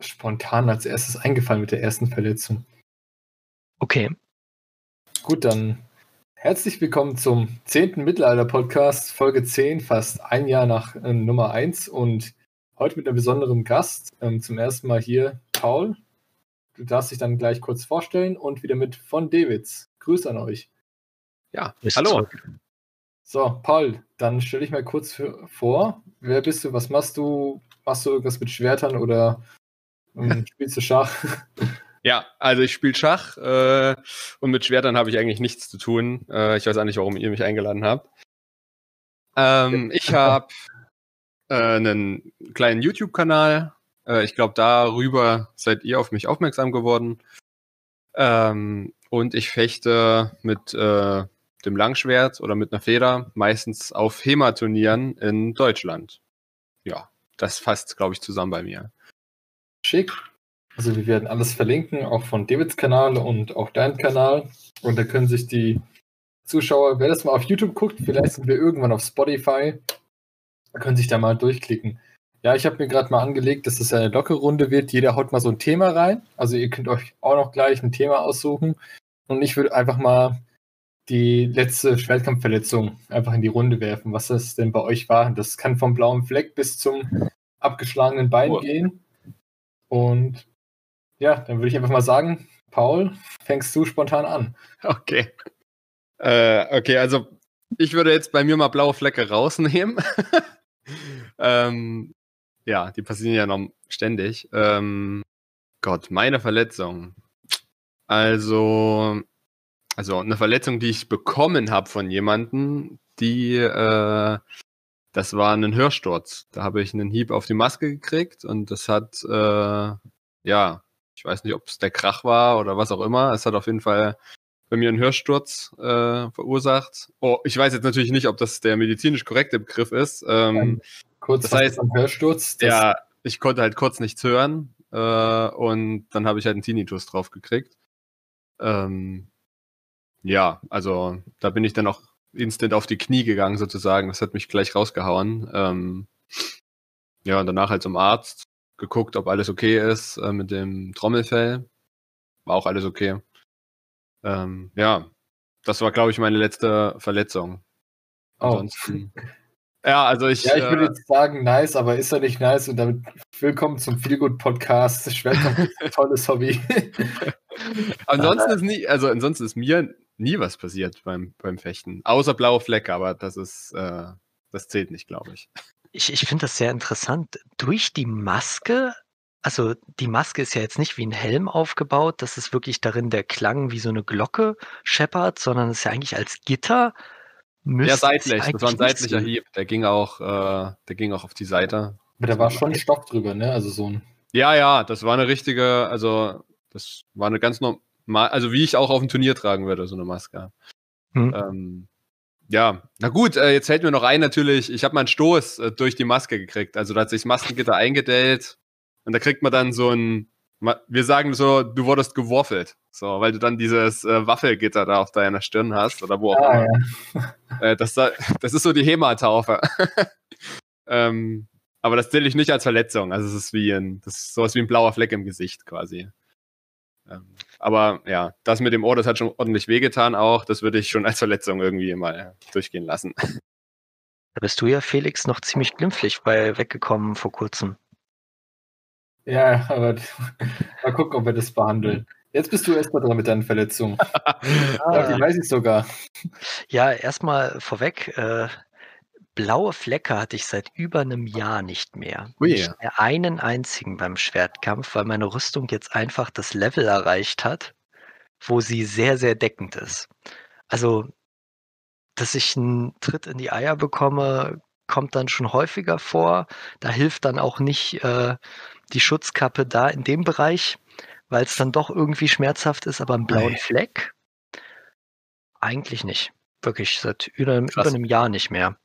spontan als erstes eingefallen mit der ersten Verletzung. Okay. Gut, dann herzlich willkommen zum 10. Mittelalter-Podcast, Folge 10, fast ein Jahr nach äh, Nummer 1 und heute mit einem besonderen Gast. Ähm, zum ersten Mal hier Paul. Du darfst dich dann gleich kurz vorstellen und wieder mit von Davids. Grüß an euch. Ja, hallo. So, Paul, dann stell dich mal kurz für, vor. Wer bist du? Was machst du? Machst du irgendwas mit Schwertern oder ähm, spielst du Schach? Ja, also ich spiele Schach äh, und mit Schwertern habe ich eigentlich nichts zu tun. Äh, ich weiß auch nicht, warum ihr mich eingeladen habt. Ähm, ich habe äh, einen kleinen YouTube-Kanal. Äh, ich glaube, darüber seid ihr auf mich aufmerksam geworden. Ähm, und ich fechte mit äh, dem Langschwert oder mit einer Feder, meistens auf HEMA-Turnieren in Deutschland. Ja, das fasst, glaube ich, zusammen bei mir. Schick. Also wir werden alles verlinken, auch von Davids Kanal und auch deinem Kanal. Und da können sich die Zuschauer, wer das mal auf YouTube guckt, vielleicht sind wir irgendwann auf Spotify, da können sich da mal durchklicken. Ja, ich habe mir gerade mal angelegt, dass das eine lockere Runde wird. Jeder haut mal so ein Thema rein. Also ihr könnt euch auch noch gleich ein Thema aussuchen. Und ich würde einfach mal die letzte Schwertkampfverletzung einfach in die Runde werfen, was das denn bei euch war. Das kann vom blauen Fleck bis zum abgeschlagenen Bein oh. gehen. Und ja, dann würde ich einfach mal sagen, Paul, fängst du spontan an. Okay. Äh, okay, also ich würde jetzt bei mir mal blaue Flecke rausnehmen. ähm, ja, die passieren ja noch ständig. Ähm, Gott, meine Verletzung. Also, also eine Verletzung, die ich bekommen habe von jemandem, die, äh, das war ein Hörsturz. Da habe ich einen Hieb auf die Maske gekriegt und das hat, äh, ja, ich weiß nicht, ob es der Krach war oder was auch immer. Es hat auf jeden Fall bei mir einen Hörsturz äh, verursacht. Oh, ich weiß jetzt natürlich nicht, ob das der medizinisch korrekte Begriff ist. Ähm, kurz, das heißt, ein Hörsturz? ja, ich konnte halt kurz nichts hören äh, und dann habe ich halt einen Tinnitus drauf gekriegt. Ähm, ja, also da bin ich dann auch instant auf die Knie gegangen sozusagen. Das hat mich gleich rausgehauen. Ähm, ja, und danach halt zum Arzt geguckt, ob alles okay ist äh, mit dem Trommelfell. War auch alles okay. Ähm, ja, das war, glaube ich, meine letzte Verletzung. Oh. Ansonsten. Ja, also ich. Ja, ich würde äh, jetzt sagen, nice, aber ist er nicht nice? Und damit willkommen zum Feelgood Podcast. Schwertkampf ist ein tolles Hobby. ansonsten ist nie, also ansonsten ist mir nie was passiert beim, beim Fechten. Außer blaue Flecke, aber das ist, äh, das zählt nicht, glaube ich. Ich, ich finde das sehr interessant. Durch die Maske, also die Maske ist ja jetzt nicht wie ein Helm aufgebaut, dass es wirklich darin der Klang wie so eine Glocke scheppert, sondern es ist ja eigentlich als Gitter. Ja, seitlich. Das war ein seitlicher Hieb. Der ging auch, äh, der ging auch auf die Seite. Aber da war schon Stoff drüber, ne? Also so ein. Ja, ja, das war eine richtige, also das war eine ganz normal, also wie ich auch auf ein Turnier tragen würde, so eine Maske. Hm. Ähm, ja, na gut, äh, jetzt fällt mir noch ein natürlich, ich habe mal einen Stoß äh, durch die Maske gekriegt. Also da hat sich das Maskengitter eingedellt und da kriegt man dann so ein, wir sagen so, du wurdest geworfelt. So, weil du dann dieses äh, Waffelgitter da auf deiner Stirn hast oder wo auch ah, immer. Ja. Äh, das, das ist so die HEMA-Taufe. ähm, aber das zähle ich nicht als Verletzung. Also es ist wie ein, das ist sowas wie ein blauer Fleck im Gesicht quasi. Ähm, aber ja, das mit dem Ohr, das hat schon ordentlich wehgetan auch. Das würde ich schon als Verletzung irgendwie mal durchgehen lassen. Da bist du ja, Felix, noch ziemlich glimpflich bei weggekommen vor kurzem. Ja, aber mal gucken, ob wir das behandeln. Jetzt bist du erstmal dran mit deinen Verletzungen. ah. Ja, die weiß ich sogar. Ja, erstmal vorweg, äh, blaue Flecke hatte ich seit über einem Jahr nicht mehr. Ui. Nicht mehr einen einzigen beim Schwertkampf, weil meine Rüstung jetzt einfach das Level erreicht hat, wo sie sehr, sehr deckend ist. Also, dass ich einen Tritt in die Eier bekomme, kommt dann schon häufiger vor. Da hilft dann auch nicht äh, die Schutzkappe da in dem Bereich, weil es dann doch irgendwie schmerzhaft ist, aber einen blauen Fleck eigentlich nicht. Wirklich seit über, über einem Jahr nicht mehr.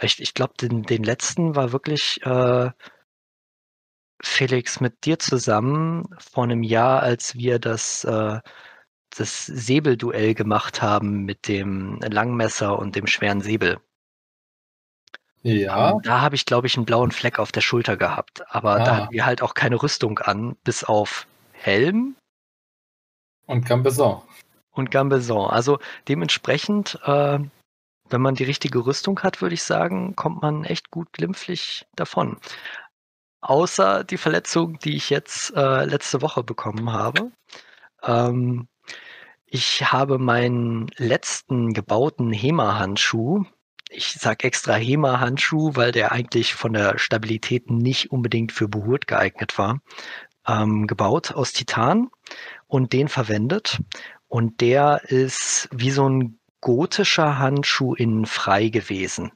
Ich, ich glaube, den, den letzten war wirklich äh, Felix mit dir zusammen vor einem Jahr, als wir das, äh, das Säbelduell gemacht haben mit dem Langmesser und dem schweren Säbel. Ja. Da habe ich, glaube ich, einen blauen Fleck auf der Schulter gehabt. Aber ah. da hatten wir halt auch keine Rüstung an, bis auf Helm. Und Gambeson. Und Gambeson. Also dementsprechend, äh, wenn man die richtige Rüstung hat, würde ich sagen, kommt man echt gut glimpflich davon. Außer die Verletzung, die ich jetzt äh, letzte Woche bekommen habe. Ähm, ich habe meinen letzten gebauten HEMA-Handschuh, ich sage extra HEMA-Handschuh, weil der eigentlich von der Stabilität nicht unbedingt für Behurt geeignet war, ähm, gebaut aus Titan und den verwendet. Und der ist wie so ein gotischer Handschuh innen frei gewesen.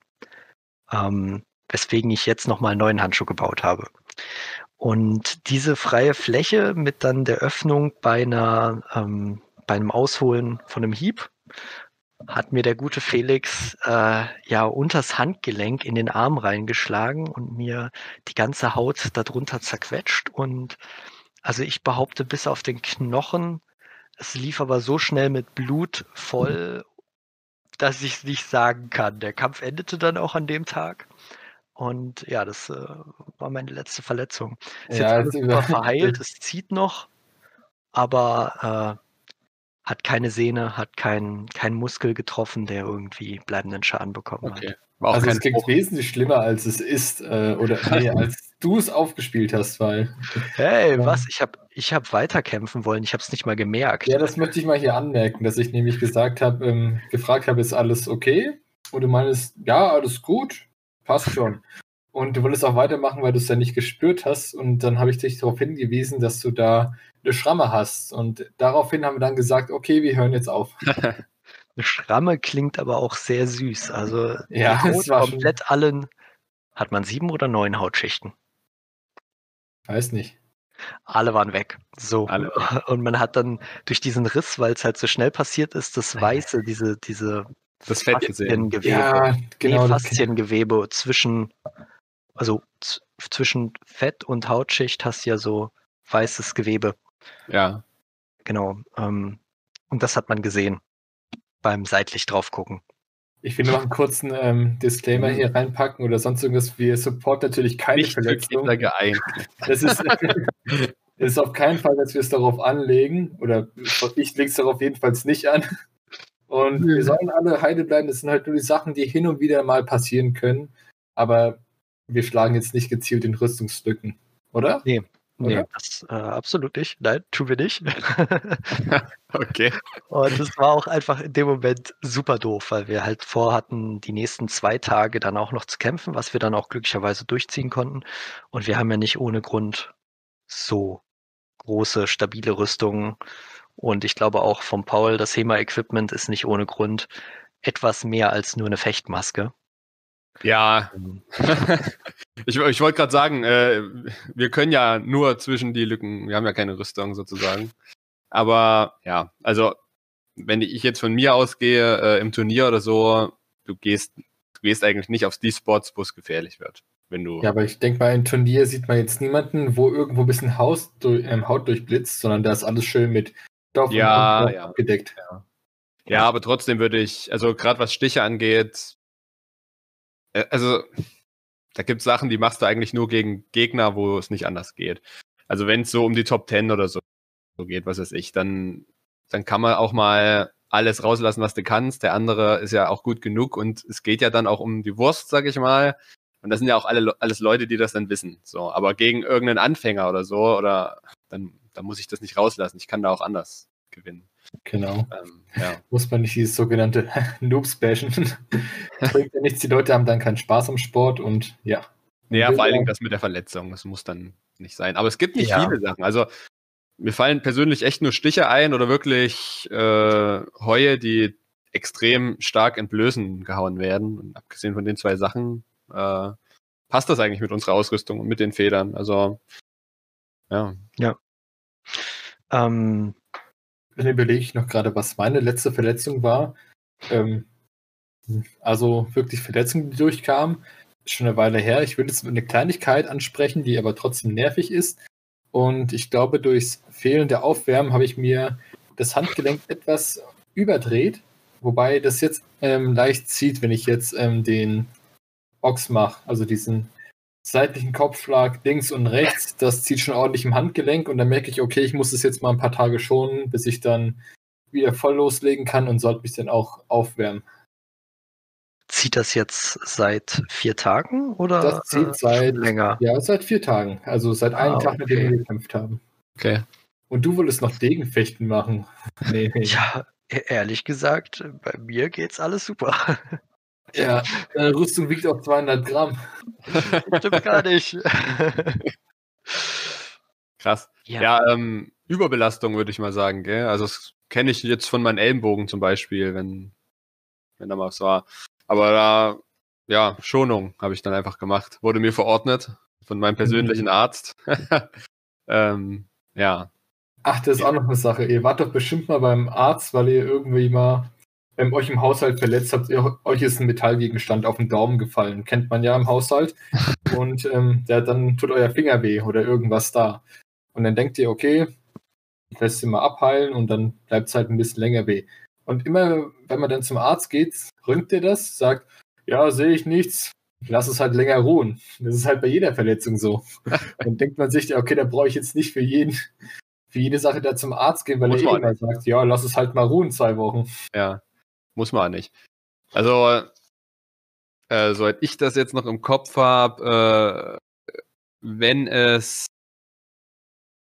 Ähm, weswegen ich jetzt nochmal einen neuen Handschuh gebaut habe. Und diese freie Fläche mit dann der Öffnung bei einer ähm, bei einem Ausholen von einem Hieb hat mir der gute Felix äh, ja unters Handgelenk in den Arm reingeschlagen und mir die ganze Haut darunter zerquetscht. Und also ich behaupte, bis auf den Knochen, es lief aber so schnell mit Blut voll, dass ich es nicht sagen kann. Der Kampf endete dann auch an dem Tag. Und ja, das äh, war meine letzte Verletzung. Ist ja, jetzt alles verheilt, es zieht noch, aber äh, hat keine Sehne, hat keinen kein Muskel getroffen, der irgendwie bleibenden Schaden bekommen okay. hat. also es klingt Bruch. wesentlich schlimmer, als es ist, äh, oder nee, als du es aufgespielt hast, weil. Hey, ja. was? Ich habe ich hab weiterkämpfen wollen, ich habe es nicht mal gemerkt. Ja, das möchte ich mal hier anmerken, dass ich nämlich gesagt habe, ähm, gefragt habe, ist alles okay? Und du meinst, ja, alles gut, passt schon. Und du wolltest auch weitermachen, weil du es ja nicht gespürt hast. Und dann habe ich dich darauf hingewiesen, dass du da eine Schramme hast. Und daraufhin haben wir dann gesagt, okay, wir hören jetzt auf. eine Schramme klingt aber auch sehr süß. Also ja, es war komplett schon... allen. Hat man sieben oder neun Hautschichten? Weiß nicht. Alle waren weg. So. Alle. Und man hat dann durch diesen Riss, weil es halt so schnell passiert ist, das Weiße, diese, diese das Fasziengewebe. Ja, genau. Nee, Fasziengewebe zwischen, also zwischen Fett und Hautschicht hast du ja so weißes Gewebe. Ja. Genau. Ähm, und das hat man gesehen beim seitlich drauf gucken. Ich will noch einen kurzen ähm, Disclaimer hier reinpacken oder sonst irgendwas. Wir support natürlich keine Nicht Verletzung. Das ist, ist auf keinen Fall, dass wir es darauf anlegen. Oder ich lege es darauf jedenfalls nicht an. Und wir sollen alle heide bleiben. Das sind halt nur die Sachen, die hin und wieder mal passieren können. Aber wir schlagen jetzt nicht gezielt in Rüstungslücken, oder? Nee, Nee, das äh, absolut nicht. Nein, tun wir nicht. okay. Und es war auch einfach in dem Moment super doof, weil wir halt vorhatten, die nächsten zwei Tage dann auch noch zu kämpfen, was wir dann auch glücklicherweise durchziehen konnten. Und wir haben ja nicht ohne Grund so große, stabile Rüstungen. Und ich glaube auch vom Paul, das HEMA-Equipment ist nicht ohne Grund etwas mehr als nur eine Fechtmaske. Ja, ähm. ich, ich wollte gerade sagen, äh, wir können ja nur zwischen die Lücken, wir haben ja keine Rüstung sozusagen. Aber ja, also wenn ich jetzt von mir ausgehe äh, im Turnier oder so, du gehst, du gehst eigentlich nicht auf die Spots, wo es gefährlich wird. Wenn du ja, aber ich denke mal, im Turnier sieht man jetzt niemanden, wo irgendwo ein bisschen Haus durch, ähm, Haut durchblitzt, sondern da ist alles schön mit Stoff ja, und ja. abgedeckt. Ja. ja, aber trotzdem würde ich, also gerade was Stiche angeht, also da gibt es Sachen, die machst du eigentlich nur gegen Gegner, wo es nicht anders geht. Also wenn es so um die Top 10 oder so, so geht, was weiß ich, dann, dann kann man auch mal alles rauslassen, was du kannst. Der andere ist ja auch gut genug und es geht ja dann auch um die Wurst, sag ich mal. Und das sind ja auch alle, alles Leute, die das dann wissen. So, aber gegen irgendeinen Anfänger oder so, oder dann, dann muss ich das nicht rauslassen. Ich kann da auch anders gewinnen. Genau. Ähm, ja. Muss man nicht dieses sogenannte Noobs bashen. Bringt ja nichts, die Leute haben dann keinen Spaß am Sport und ja. Ja, vor allen Dingen das mit der Verletzung, das muss dann nicht sein. Aber es gibt nicht ja. viele Sachen. Also mir fallen persönlich echt nur Stiche ein oder wirklich äh, Heue, die extrem stark entblößen gehauen werden. Und abgesehen von den zwei Sachen äh, passt das eigentlich mit unserer Ausrüstung und mit den Federn. Also ja. Ja. Ähm, dann überlege ich noch gerade, was meine letzte Verletzung war. Ähm, also wirklich Verletzungen, die durchkamen. Schon eine Weile her. Ich würde jetzt eine Kleinigkeit ansprechen, die aber trotzdem nervig ist. Und ich glaube, durchs fehlende Aufwärmen habe ich mir das Handgelenk etwas überdreht. Wobei das jetzt ähm, leicht zieht, wenn ich jetzt ähm, den Ochsmach, also diesen seitlichen Kopfschlag links und rechts, das zieht schon ordentlich im Handgelenk und dann merke ich, okay, ich muss es jetzt mal ein paar Tage schonen, bis ich dann wieder voll loslegen kann und sollte mich dann auch aufwärmen. Zieht das jetzt seit vier Tagen oder das zieht äh, seit länger? Ja, seit vier Tagen. Also seit einem ah, Tag, okay. nachdem wir gekämpft haben. Okay. Und du wolltest noch Degenfechten machen. Nee, nee. Ja, e-, ehrlich gesagt, bei mir geht's alles super. Ja, deine Rüstung wiegt auch 200 Gramm. Stimmt gar nicht. Krass. Ja, ja ähm, Überbelastung würde ich mal sagen, gell? Also das kenne ich jetzt von meinen Ellenbogen zum Beispiel, wenn, wenn da mal was war. Aber da, ja, Schonung habe ich dann einfach gemacht. Wurde mir verordnet von meinem persönlichen mhm. Arzt. ähm, ja. Ach, das ist auch noch eine Sache. Ihr wart doch bestimmt mal beim Arzt, weil ihr irgendwie mal ähm, euch im Haushalt verletzt habt. Ihr, euch ist ein Metallgegenstand auf den Daumen gefallen. Kennt man ja im Haushalt. Und ähm, der, dann tut euer Finger weh oder irgendwas da. Und dann denkt ihr, okay, ich lässt sie mal abheilen und dann bleibt es halt ein bisschen länger weh. Und immer, wenn man dann zum Arzt geht, röntgt er das, sagt, ja, sehe ich nichts, lass es halt länger ruhen. Das ist halt bei jeder Verletzung so. dann denkt man sich, okay, da brauche ich jetzt nicht für jeden, für jede Sache da zum Arzt gehen, weil muss er eh immer sagt, ja, lass es halt mal ruhen, zwei Wochen. Ja, muss man nicht. Also, äh, soweit ich das jetzt noch im Kopf habe, äh, wenn es,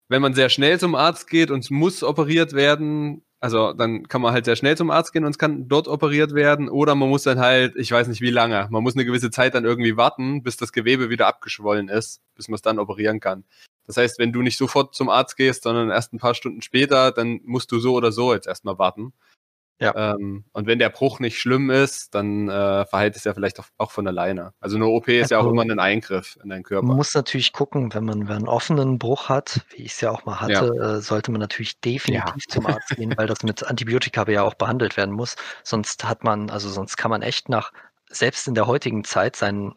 wenn man sehr schnell zum Arzt geht und es muss operiert werden, also dann kann man halt sehr schnell zum Arzt gehen und es kann dort operiert werden oder man muss dann halt, ich weiß nicht wie lange, man muss eine gewisse Zeit dann irgendwie warten, bis das Gewebe wieder abgeschwollen ist, bis man es dann operieren kann. Das heißt, wenn du nicht sofort zum Arzt gehst, sondern erst ein paar Stunden später, dann musst du so oder so jetzt erstmal warten. Ja. Ähm, und wenn der Bruch nicht schlimm ist, dann äh, verhält es ja vielleicht auch, auch, von alleine. Also eine OP ist also, ja auch also immer ein Eingriff in deinen Körper. Man muss natürlich gucken, wenn man, wenn einen offenen Bruch hat, wie ich es ja auch mal hatte, ja. äh, sollte man natürlich definitiv ja. zum Arzt gehen, weil das mit Antibiotika ja auch behandelt werden muss. Sonst hat man, also sonst kann man echt nach, selbst in der heutigen Zeit, seinen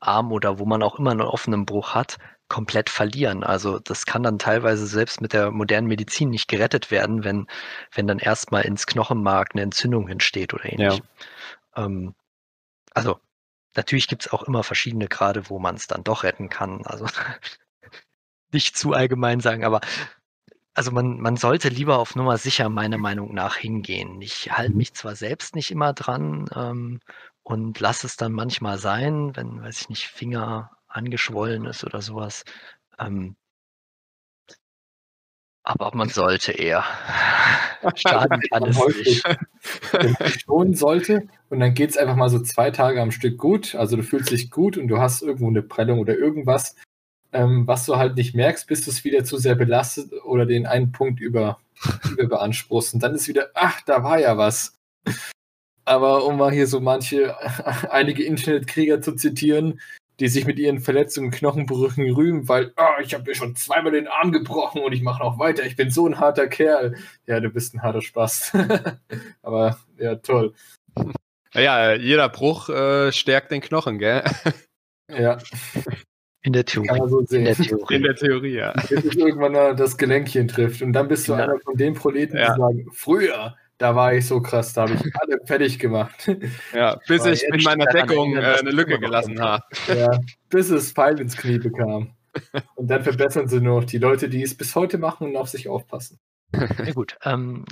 Arm oder wo man auch immer einen offenen Bruch hat, komplett verlieren. Also das kann dann teilweise selbst mit der modernen Medizin nicht gerettet werden, wenn, wenn dann erstmal ins Knochenmark eine Entzündung entsteht oder ähnlich. Ja. Ähm, also natürlich gibt es auch immer verschiedene Grade, wo man es dann doch retten kann. Also nicht zu allgemein sagen, aber also man, man sollte lieber auf Nummer sicher meiner Meinung nach hingehen. Ich halte mich zwar selbst nicht immer dran ähm, und lasse es dann manchmal sein, wenn, weiß ich nicht, Finger angeschwollen ist oder sowas. Ähm, aber man sollte eher. Schaden kann es nicht. schonen sollte und dann geht es einfach mal so zwei Tage am Stück gut. Also du fühlst dich gut und du hast irgendwo eine Prellung oder irgendwas, ähm, was du halt nicht merkst, bis du es wieder zu sehr belastet oder den einen Punkt über, über beanspruchst. Und dann ist wieder, ach, da war ja was. Aber um mal hier so manche, einige Internetkrieger zu zitieren, die sich mit ihren Verletzungen, Knochenbrüchen rühmen, weil oh, ich habe mir schon zweimal den Arm gebrochen und ich mache noch weiter. Ich bin so ein harter Kerl. Ja, du bist ein harter Spaß. Aber ja, toll. Ja, jeder Bruch äh, stärkt den Knochen, gell? ja. In der Theorie. So in, der Theorie. In der Theorie, ja. Bis es irgendwann das Gelenkchen trifft. Und dann bist du ja. einer von den Proleten, ja. die sagen, früher da war ich so krass, da habe ich alle fertig gemacht. Ja, bis ich in meiner Deckung äh, eine Lücke gelassen habe. Ja, bis es Pfeil ins Knie bekam. Und dann verbessern sie nur noch die Leute, die es bis heute machen und auf sich aufpassen. Na gut, ähm,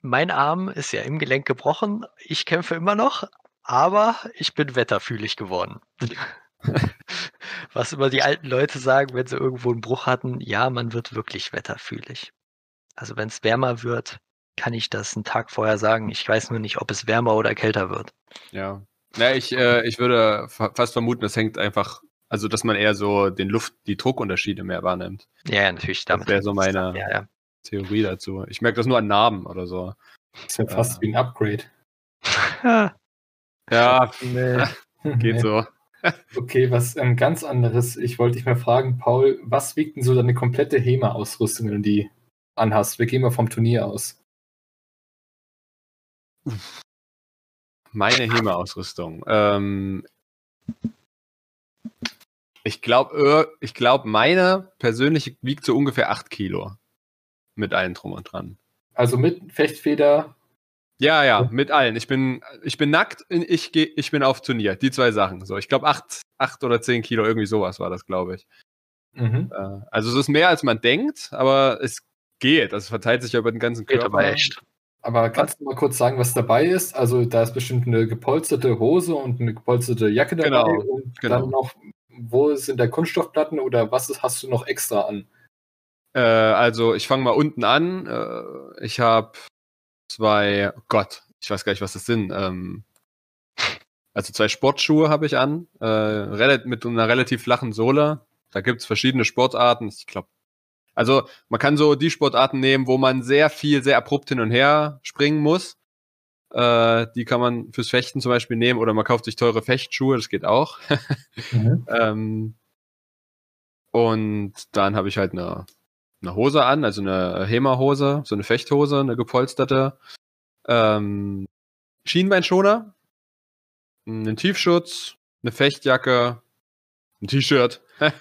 mein Arm ist ja im Gelenk gebrochen. Ich kämpfe immer noch, aber ich bin wetterfühlig geworden. Was immer die alten Leute sagen, wenn sie irgendwo einen Bruch hatten, ja, man wird wirklich wetterfühlig. Also wenn es wärmer wird, kann ich das einen Tag vorher sagen. Ich weiß nur nicht, ob es wärmer oder kälter wird. Ja. Ja, ich, äh, ich würde fast vermuten, das hängt einfach, also dass man eher so den Luft, die Druckunterschiede mehr wahrnimmt. Ja, ja natürlich. Damit das wäre so meine ja, ja. Theorie dazu. Ich merke das nur an Narben oder so. Das ist ja fast wie ein Upgrade. ja, nee. geht so. Okay, was ähm, ganz anderes. Ich wollte dich mal fragen, Paul, was wiegt denn so deine komplette HEMA-Ausrüstung, wenn du die anhast? Wir gehen mal vom Turnier aus. Meine HEMA-Ausrüstung. Ähm, ich glaube, ich glaub, meine persönliche wiegt so ungefähr 8 Kilo. Mit allen drum und dran. Also mit Fechtfeder, Ja, ja, mit allen. Ich bin, ich bin nackt, ich, geh, ich bin auf Turnier. Die zwei Sachen. So, ich glaube, acht, acht oder zehn Kilo, irgendwie sowas war das, glaube ich. Mhm. Äh, also es ist mehr, als man denkt, aber es geht. Also es verteilt sich ja über den ganzen Körper. Geht aber echt. Aber kannst du mal kurz sagen, was dabei ist? Also da ist bestimmt eine gepolsterte Hose und eine gepolsterte Jacke dabei. Genau, und genau. dann noch, wo sind da Kunststoffplatten oder was ist, hast du noch extra an? Äh, also ich fange mal unten an. Äh, ich habe zwei, oh Gott, ich weiß gar nicht, was das sind. Ähm, also zwei Sportschuhe habe ich an, äh, mit einer relativ flachen Sohle. Da gibt es verschiedene Sportarten. Ich glaube, also man kann so die Sportarten nehmen, wo man sehr viel, sehr abrupt hin und her springen muss. Äh, die kann man fürs Fechten zum Beispiel nehmen oder man kauft sich teure Fechtschuhe, das geht auch. mhm. ähm, und dann habe ich halt eine, eine Hose an, also eine HEMA-Hose, so eine Fechthose, eine gepolsterte. Ähm, Schienbeinschoner, einen Tiefschutz, eine Fechtjacke, ein T-Shirt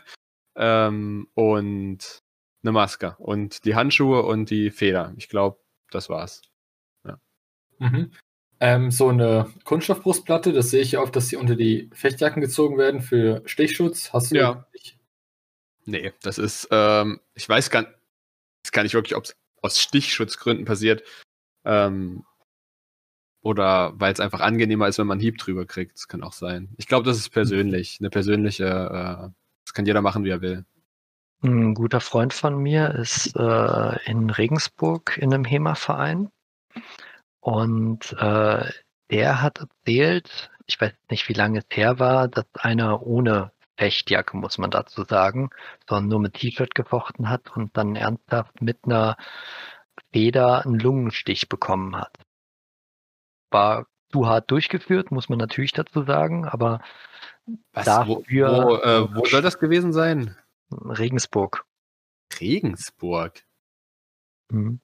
ähm, und eine Maske und die Handschuhe und die Feder. Ich glaube, das war's. Ja. Mhm. Ähm, so eine Kunststoffbrustplatte, das sehe ich oft, dass sie unter die Fechtjacken gezogen werden für Stichschutz. Hast du ja. Nicht? Nee, das ist, ähm, ich weiß gar, weiß gar nicht wirklich, ob es aus Stichschutzgründen passiert. Ähm, oder weil es einfach angenehmer ist, wenn man einen Hieb drüber kriegt. Das kann auch sein. Ich glaube, das ist persönlich. Eine persönliche, äh, das kann jeder machen, wie er will. Ein guter Freund von mir ist äh, in Regensburg in einem HEMA-Verein. Und äh, der hat erzählt, ich weiß nicht, wie lange es her war, dass einer ohne Fechtjacke, muss man dazu sagen, sondern nur mit T-Shirt gefochten hat und dann ernsthaft mit einer Feder einen Lungenstich bekommen hat. War zu hart durchgeführt, muss man natürlich dazu sagen, aber Was, dafür. Wo, wo, äh, wo soll das gewesen sein? Regensburg. Regensburg? Mhm.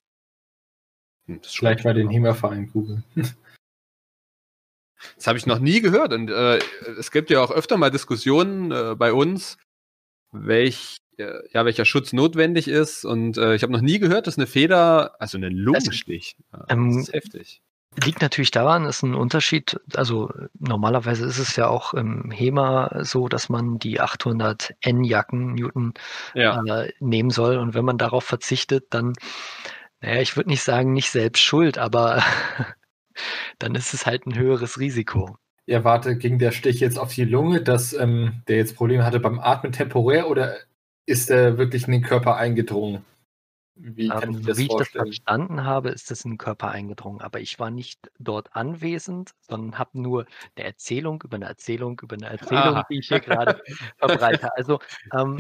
Hm, Vielleicht mal den HEMA-Verein googeln. Das habe ich noch nie gehört. Und äh, es gibt ja auch öfter mal Diskussionen äh, bei uns, welch, äh, ja, welcher Schutz notwendig ist. Und äh, ich habe noch nie gehört, dass eine Feder, also ein Lungenstich, also, ähm, das ist heftig. Liegt natürlich daran, ist ein Unterschied. Also normalerweise ist es ja auch im HEMA so, dass man die 800 N-Jacken Newton ja. äh, nehmen soll. Und wenn man darauf verzichtet, dann, naja, ich würde nicht sagen, nicht selbst schuld, aber dann ist es halt ein höheres Risiko. Ja, warte, ging der Stich jetzt auf die Lunge, dass ähm, der jetzt Probleme hatte beim Atmen temporär oder ist er wirklich in den Körper eingedrungen? Wie, kann ich, das wie ich das verstanden habe, ist das in den Körper eingedrungen. Aber ich war nicht dort anwesend, sondern habe nur eine Erzählung über eine Erzählung über eine Erzählung, ah. die ich hier gerade verbreite. Also ähm,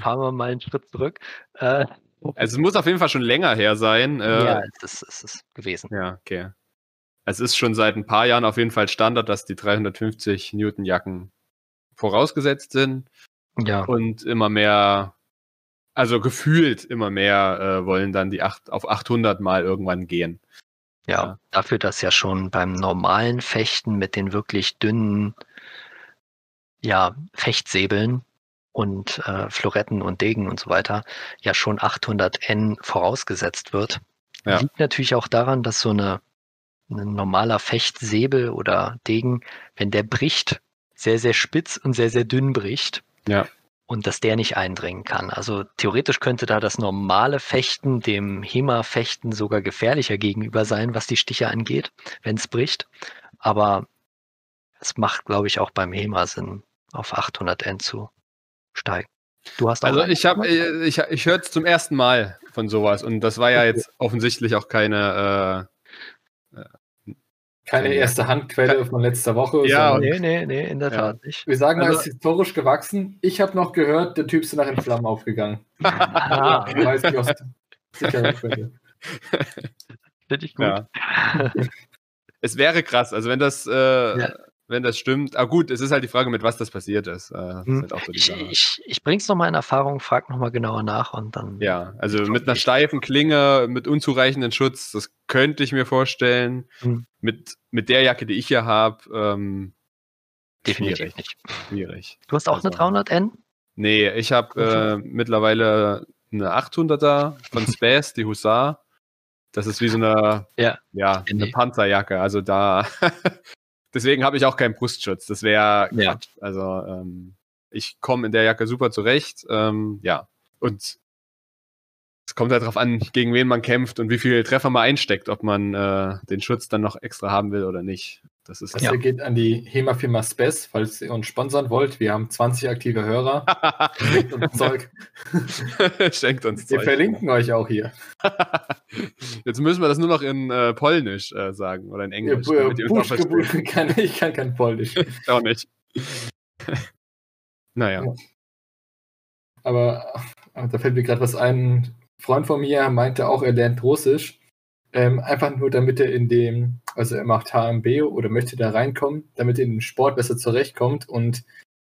fahren wir mal einen Schritt zurück. Äh, also es muss auf jeden Fall schon länger her sein. Äh, ja, es ist es gewesen. Ja, okay. Es ist schon seit ein paar Jahren auf jeden Fall Standard, dass die 350 Newton Jacken vorausgesetzt sind. Ja. Und immer mehr also gefühlt immer mehr äh, wollen dann die acht, auf 800 Mal irgendwann gehen. Ja, ja, dafür, dass ja schon beim normalen Fechten mit den wirklich dünnen ja, Fechtsäbeln und äh, Floretten und Degen und so weiter ja schon 800 N vorausgesetzt wird. Ja. Liegt natürlich auch daran, dass so eine, ein normaler Fechtsäbel oder Degen, wenn der bricht, sehr, sehr spitz und sehr, sehr dünn bricht. Ja und dass der nicht eindringen kann. Also theoretisch könnte da das normale Fechten dem HEMA-Fechten sogar gefährlicher gegenüber sein, was die Stiche angeht, wenn es bricht. Aber es macht, glaube ich, auch beim HEMA Sinn, auf 800 N zu steigen. Du hast also ich habe äh, ich, ich höre zum ersten Mal von sowas und das war ja jetzt offensichtlich auch keine äh, äh keine erste Handquelle von letzter Woche. Ja, nee, nee, nee, in der ja. Tat nicht. Wir sagen, also, er ist historisch gewachsen. Ich habe noch gehört, der Typ ist nach in Flammen aufgegangen. ah. Ich weiß nicht, aus sicherer Quelle. Finde ich gut. Ja. es wäre krass, also wenn das äh, ja wenn das stimmt. Ah gut, es ist halt die Frage, mit was das passiert ist. Äh, hm. ist halt so ich, ich, ich bring's nochmal in Erfahrung, frag nochmal genauer nach und dann. Ja, also mit einer steifen Klinge, mit unzureichenden Schutz, das könnte ich mir vorstellen. Hm. Mit, mit der Jacke, die ich hier habe, ähm, definitiv schwierig. nicht. Schwierig. Du hast auch also, eine 300N? Nee, ich habe äh, mittlerweile eine 800er von Space, die Husar. Das ist wie so eine, ja, ja eine Panzerjacke. Also da, deswegen habe ich auch keinen Brustschutz. Das wäre ja. Also ähm, ich komme in der Jacke super zurecht. Ähm, ja, und es kommt halt darauf an, gegen wen man kämpft und wie viele Treffer man einsteckt, ob man äh, den Schutz dann noch extra haben will oder nicht. Das, ist das ja. geht an die HEMA-Firma Spes, falls ihr uns sponsern wollt. Wir haben 20 aktive Hörer. Schenkt uns Zeug. Schenkt uns Zeug. Wir verlinken euch auch hier. Jetzt müssen wir das nur noch in äh, Polnisch äh, sagen oder in Englisch. Ja, Busch, kann, ich kann kein Polnisch. auch nicht. naja. Aber, aber da fällt mir gerade was ein. Ein Freund von mir meinte auch, er lernt Russisch. Ähm, einfach nur, damit er in dem, also er macht HMB oder möchte da reinkommen, damit er in den Sport besser zurechtkommt und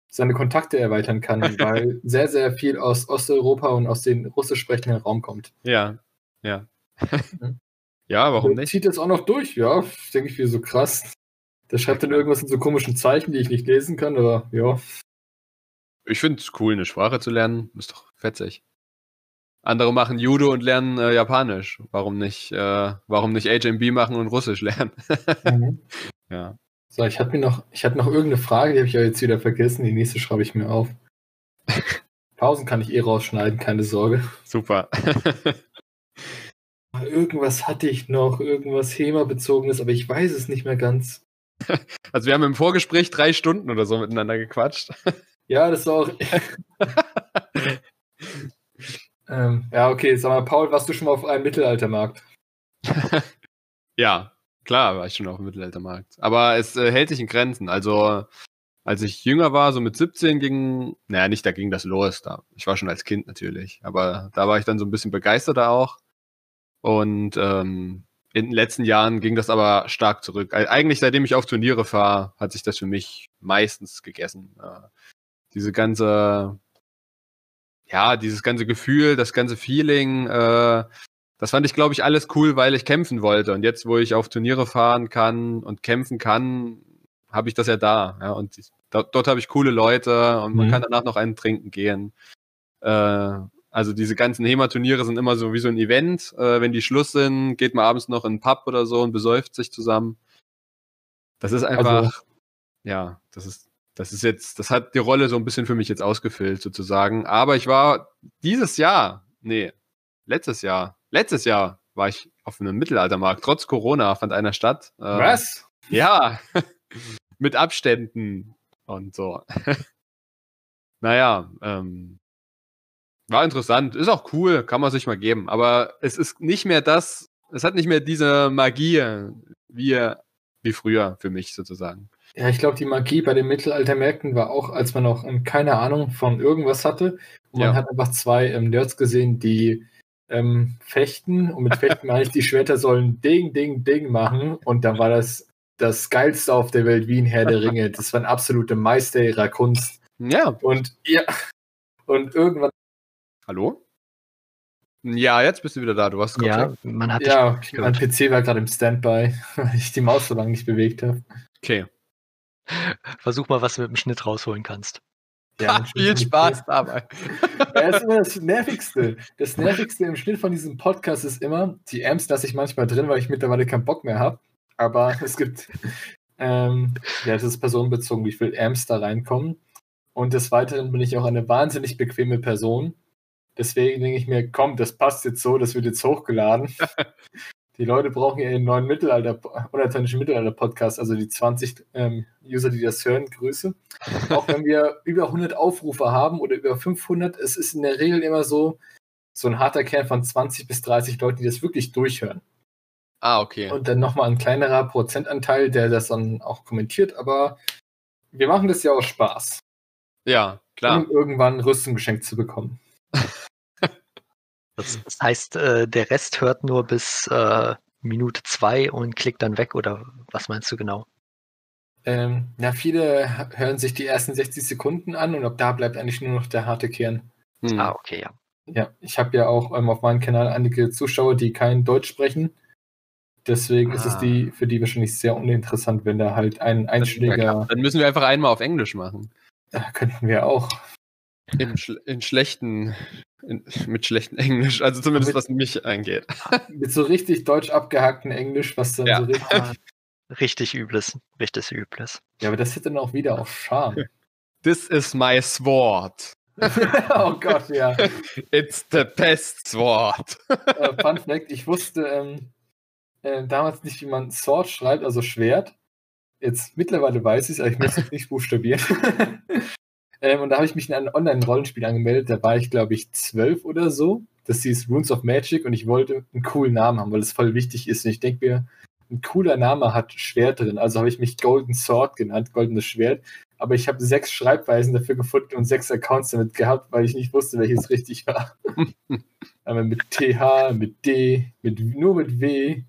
seine Kontakte erweitern kann, weil sehr, sehr viel aus Osteuropa und aus dem russisch sprechenden Raum kommt. Ja, ja. ja, warum nicht? Zieht das auch noch durch, ja. Denke ich, wie so krass. Der schreibt dann irgendwas in so komischen Zeichen, die ich nicht lesen kann, aber ja. Ich finde es cool, eine Sprache zu lernen. Ist doch fetzig. Andere machen Judo und lernen äh, Japanisch. Warum nicht, äh, warum nicht HMB machen und Russisch lernen? mhm. Ja. So, ich hatte noch, ich hatte noch irgendeine Frage, die habe ich ja jetzt wieder vergessen. Die nächste schreibe ich mir auf. Pausen kann ich eh rausschneiden, keine Sorge. Super. irgendwas hatte ich noch, irgendwas HEMA-bezogenes, aber ich weiß es nicht mehr ganz. Also wir haben im Vorgespräch drei Stunden oder so miteinander gequatscht. Ja, das war auch. Ähm, ja, okay, sag mal, Paul, warst du schon mal auf einem Mittelaltermarkt? ja, klar, war ich schon auf dem Mittelaltermarkt. Aber es äh, hält sich in Grenzen. Also, als ich jünger war, so mit 17 ging, naja, nicht, da ging das los. Da, ich war schon als Kind natürlich. Aber da war ich dann so ein bisschen begeisterter auch. Und ähm, in den letzten Jahren ging das aber stark zurück. Eigentlich, seitdem ich auf Turniere fahre, hat sich das für mich meistens gegessen. Äh, diese ganze ja, dieses ganze Gefühl, das ganze Feeling, äh, das fand ich, glaube ich, alles cool, weil ich kämpfen wollte. Und jetzt, wo ich auf Turniere fahren kann und kämpfen kann, habe ich das ja da. Ja, und da, dort habe ich coole Leute und man mhm. kann danach noch einen trinken gehen. Äh, also diese ganzen HEMA-Turniere sind immer so wie so ein Event. Äh, wenn die Schluss sind, geht man abends noch in einen Pub oder so und besäuft sich zusammen. Das ist einfach, also, ja, das ist das ist jetzt, das hat die Rolle so ein bisschen für mich jetzt ausgefüllt, sozusagen. Aber ich war dieses Jahr, nee, letztes Jahr, letztes Jahr war ich auf einem Mittelaltermarkt. Trotz Corona fand einer statt. Äh, Was? Ja, mit Abständen und so. naja, ähm, war interessant, ist auch cool, kann man sich mal geben. Aber es ist nicht mehr das, es hat nicht mehr diese Magie wie, wie früher für mich sozusagen. Ja, ich glaube, die Magie bei den Mittelaltermärkten war auch, als man noch ähm, keine Ahnung von irgendwas hatte. Und ja. man hat einfach zwei ähm, Nerds gesehen, die ähm, fechten. Und mit fechten meine ich, die Schwerter sollen Ding, Ding, Ding machen. Und dann war das das Geilste auf der Welt wie ein Herr der Ringe. Das war ein absolute Meister ihrer Kunst. Ja. Und ja. Und irgendwann. Hallo? Ja, jetzt bist du wieder da. Du warst Ja, man hat ja mein PC war gerade im Standby, weil ich die Maus so lange nicht bewegt habe. Okay. Versuch mal, was du mit dem Schnitt rausholen kannst. Ja, viel Spaß dabei. Das ist immer das Nervigste. Das Nervigste im Schnitt von diesem Podcast ist immer, die Amps lasse ich manchmal drin, weil ich mittlerweile keinen Bock mehr habe. Aber es gibt, ähm, ja, das ist personenbezogen, wie viel Amps da reinkommen. Und des Weiteren bin ich auch eine wahnsinnig bequeme Person. Deswegen denke ich mir, komm, das passt jetzt so, das wird jetzt hochgeladen. Die Leute brauchen ja einen neuen Mittelalter, unertönischen Mittelalter-Podcast, also die 20 ähm, User, die das hören, Grüße. Auch wenn wir über 100 Aufrufe haben oder über 500, es ist in der Regel immer so, so ein harter Kern von 20 bis 30 Leuten, die das wirklich durchhören. Ah, okay. Und dann nochmal ein kleinerer Prozentanteil, der das dann auch kommentiert, aber wir machen das ja aus Spaß. Ja, klar. Um irgendwann Rüstung geschenkt zu bekommen. Das, das heißt, äh, der Rest hört nur bis äh, Minute zwei und klickt dann weg oder was meinst du genau? Ähm, ja, viele hören sich die ersten 60 Sekunden an und ab da bleibt eigentlich nur noch der harte Kern. Hm. Ah, okay, ja. Ja, ich habe ja auch ähm, auf meinem Kanal einige Zuschauer, die kein Deutsch sprechen. Deswegen ah. ist es die, ah. für die wahrscheinlich sehr uninteressant, wenn da halt ein Einschläger. Dann müssen wir einfach einmal auf Englisch machen. Ja, könnten wir auch. In, schl in schlechten In, mit schlechtem Englisch, also zumindest mit, was mich angeht. Mit so richtig deutsch abgehackten Englisch, was dann ja. so richtig. Ah, richtig übles, richtig übles. Ja, aber das hätte dann auch wieder auf Charme. This is my sword. oh Gott, ja. It's the best sword. uh, Fun Fact: Ich wusste ähm, äh, damals nicht, wie man Sword schreibt, also Schwert. Jetzt mittlerweile weiß ich es, aber ich muss es nicht buchstabieren. Ähm, und da habe ich mich in ein Online-Rollenspiel angemeldet. Da war ich, glaube ich, zwölf oder so. Das hieß Runes of Magic und ich wollte einen coolen Namen haben, weil es voll wichtig ist. Und ich denke mir, ein cooler Name hat Schwert drin. Also habe ich mich Golden Sword genannt, goldenes Schwert. Aber ich habe sechs Schreibweisen dafür gefunden und sechs Accounts damit gehabt, weil ich nicht wusste, welches richtig war. Aber mit TH, mit D, mit, nur mit W.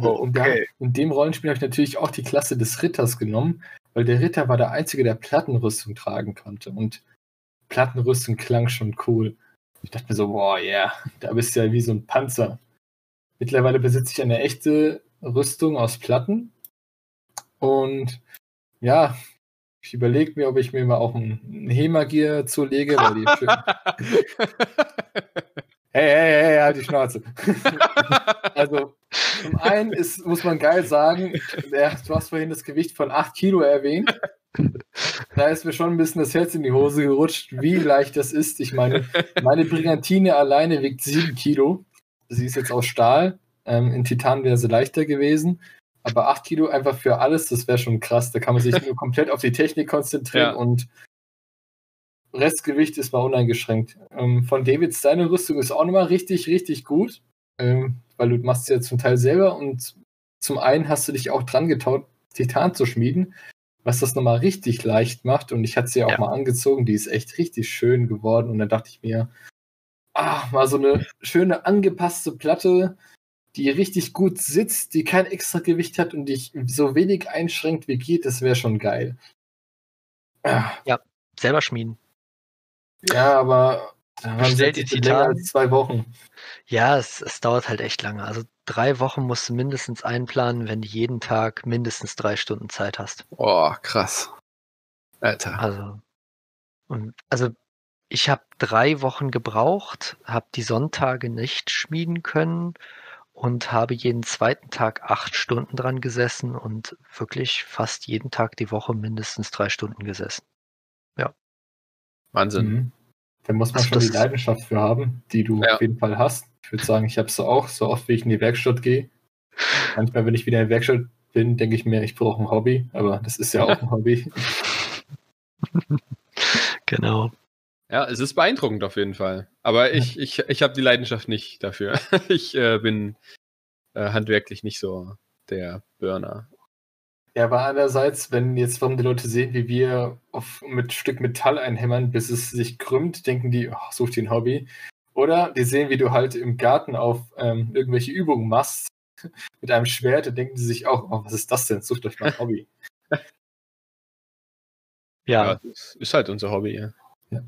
Oh, okay. Und in dem Rollenspiel habe ich natürlich auch die Klasse des Ritters genommen, weil der Ritter war der Einzige, der Plattenrüstung tragen konnte. Und Plattenrüstung klang schon cool. Ich dachte mir so, boah, ja, yeah, da bist du ja wie so ein Panzer. Mittlerweile besitze ich eine echte Rüstung aus Platten. Und ja, ich überlege mir, ob ich mir mal auch einen Hemagier zulege, weil die schön. hey, hey, hey, halt die Schnauze. also, zum einen ist, muss man geil sagen, du hast vorhin das Gewicht von 8 Kilo erwähnt. Da ist mir schon ein bisschen das Herz in die Hose gerutscht, wie leicht das ist. Ich meine, meine Brigantine alleine wiegt 7 Kilo sie ist jetzt aus Stahl. Ähm, in Titan wäre sie leichter gewesen. Aber 8 Kilo einfach für alles, das wäre schon krass. Da kann man sich nur komplett auf die Technik konzentrieren ja. und Restgewicht ist mal uneingeschränkt. Ähm, von Davids, deine Rüstung ist auch nochmal richtig, richtig gut. Ähm, weil du machst sie ja zum Teil selber und zum einen hast du dich auch dran getaut, Titan zu schmieden, was das nochmal richtig leicht macht. Und ich hatte sie ja auch ja. mal angezogen, die ist echt richtig schön geworden. Und dann dachte ich mir, ah, mal so eine schöne angepasste Platte, die richtig gut sitzt, die kein extra Gewicht hat und dich so wenig einschränkt wie geht, das wäre schon geil. Ah. Ja, selber schmieden. Ja, aber man stellt die Titan. als zwei Wochen. Ja, es, es dauert halt echt lange. Also drei Wochen musst du mindestens einplanen, wenn du jeden Tag mindestens drei Stunden Zeit hast. Oh, krass. Alter. Also, und, also ich habe drei Wochen gebraucht, habe die Sonntage nicht schmieden können und habe jeden zweiten Tag acht Stunden dran gesessen und wirklich fast jeden Tag die Woche mindestens drei Stunden gesessen. Wahnsinn. Mhm. Da muss man also schon die Leidenschaft für haben, die du ja. auf jeden Fall hast. Ich würde sagen, ich habe es auch, so oft wie ich in die Werkstatt gehe. Manchmal, wenn ich wieder in der Werkstatt bin, denke ich mir, ich brauche ein Hobby, aber das ist ja auch ein Hobby. genau. Ja, es ist beeindruckend auf jeden Fall. Aber ich, ich, ich habe die Leidenschaft nicht dafür. Ich äh, bin äh, handwerklich nicht so der Burner. Ja, aber andererseits, wenn jetzt warum die Leute sehen, wie wir auf, mit Stück Metall einhämmern, bis es sich krümmt, denken die, oh, such dir ein Hobby. Oder die sehen, wie du halt im Garten auf ähm, irgendwelche Übungen machst mit einem Schwert, und denken sie sich auch, oh, was ist das denn? Sucht euch mal ein Hobby. ja. ja. das ist halt unser Hobby, ja. ja.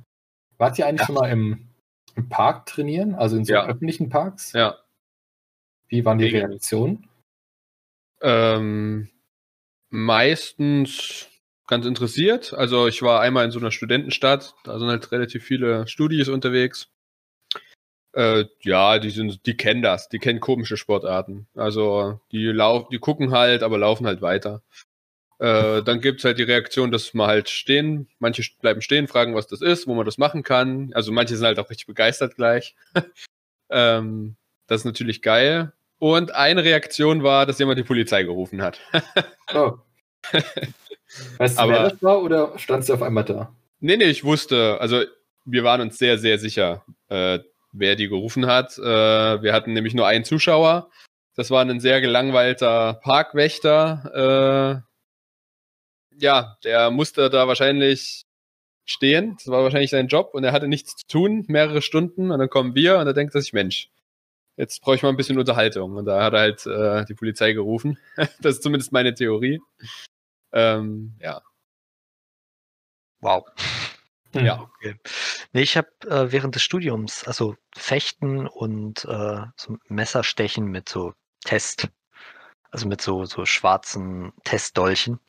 Wart ihr eigentlich ja. schon mal im, im, Park trainieren, also in so ja. öffentlichen Parks? Ja. Wie waren die Reaktionen? Ähm, meistens ganz interessiert. Also ich war einmal in so einer Studentenstadt, da sind halt relativ viele Studis unterwegs. Äh, ja, die sind, die kennen das, die kennen komische Sportarten. Also die laufen, die gucken halt, aber laufen halt weiter. Äh, dann gibt es halt die Reaktion, dass man halt stehen, manche bleiben stehen, fragen, was das ist, wo man das machen kann. Also manche sind halt auch richtig begeistert gleich. ähm, das ist natürlich geil. Und eine Reaktion war, dass jemand die Polizei gerufen hat. oh. Weißt du, Aber, wer das war oder stand sie auf einmal da? Nee, nee, ich wusste, also wir waren uns sehr, sehr sicher, äh, wer die gerufen hat. Äh, wir hatten nämlich nur einen Zuschauer. Das war ein sehr gelangweilter Parkwächter, äh, ja, der musste da wahrscheinlich stehen. Das war wahrscheinlich sein Job und er hatte nichts zu tun, mehrere Stunden. Und dann kommen wir und er denkt sich, Mensch, jetzt brauche ich mal ein bisschen Unterhaltung. Und da hat er halt äh, die Polizei gerufen. das ist zumindest meine Theorie. Ähm, ja. Wow. Ja. Okay. Nee, ich habe äh, während des Studiums, also Fechten und äh, so Messerstechen mit so Test, also mit so, so schwarzen Testdolchen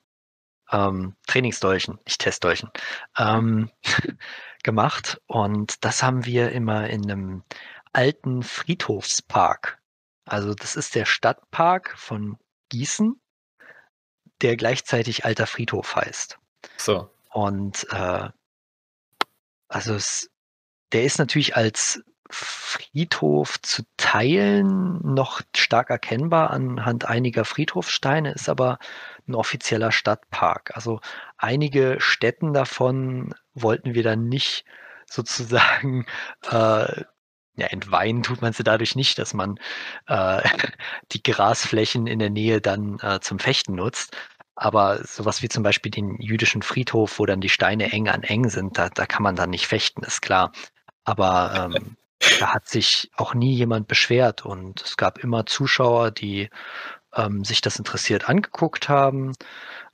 ähm, Trainingsdolchen, nicht Testdolchen, ähm, gemacht. Und das haben wir immer in einem alten Friedhofspark. Also das ist der Stadtpark von Gießen, der gleichzeitig alter Friedhof heißt. So. Und äh, also es, der ist natürlich als Friedhof zu teilen noch stark erkennbar anhand einiger Friedhofsteine, ist aber ein offizieller Stadtpark. Also einige Städten davon wollten wir dann nicht sozusagen äh, ja, entweihen tut man sie dadurch nicht, dass man äh, die Grasflächen in der Nähe dann äh, zum Fechten nutzt. Aber sowas wie zum Beispiel den jüdischen Friedhof, wo dann die Steine eng an eng sind, da, da kann man dann nicht fechten, ist klar. Aber ähm, da hat sich auch nie jemand beschwert und es gab immer Zuschauer, die ähm, sich das interessiert angeguckt haben.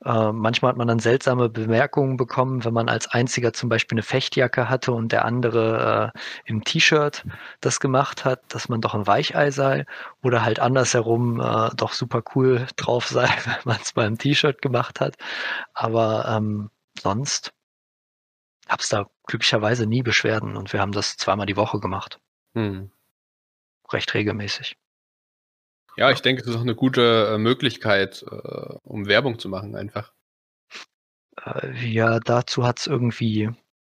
Äh, manchmal hat man dann seltsame Bemerkungen bekommen, wenn man als einziger zum Beispiel eine Fechtjacke hatte und der andere äh, im T-Shirt das gemacht hat, dass man doch ein Weichei sei oder halt andersherum äh, doch super cool drauf sei, wenn man es beim T-Shirt gemacht hat. Aber ähm, sonst gab es da glücklicherweise nie Beschwerden und wir haben das zweimal die Woche gemacht. Hm. Recht regelmäßig. Ja, ich denke, es ist auch eine gute äh, Möglichkeit, äh, um Werbung zu machen, einfach. Äh, ja, dazu hat es irgendwie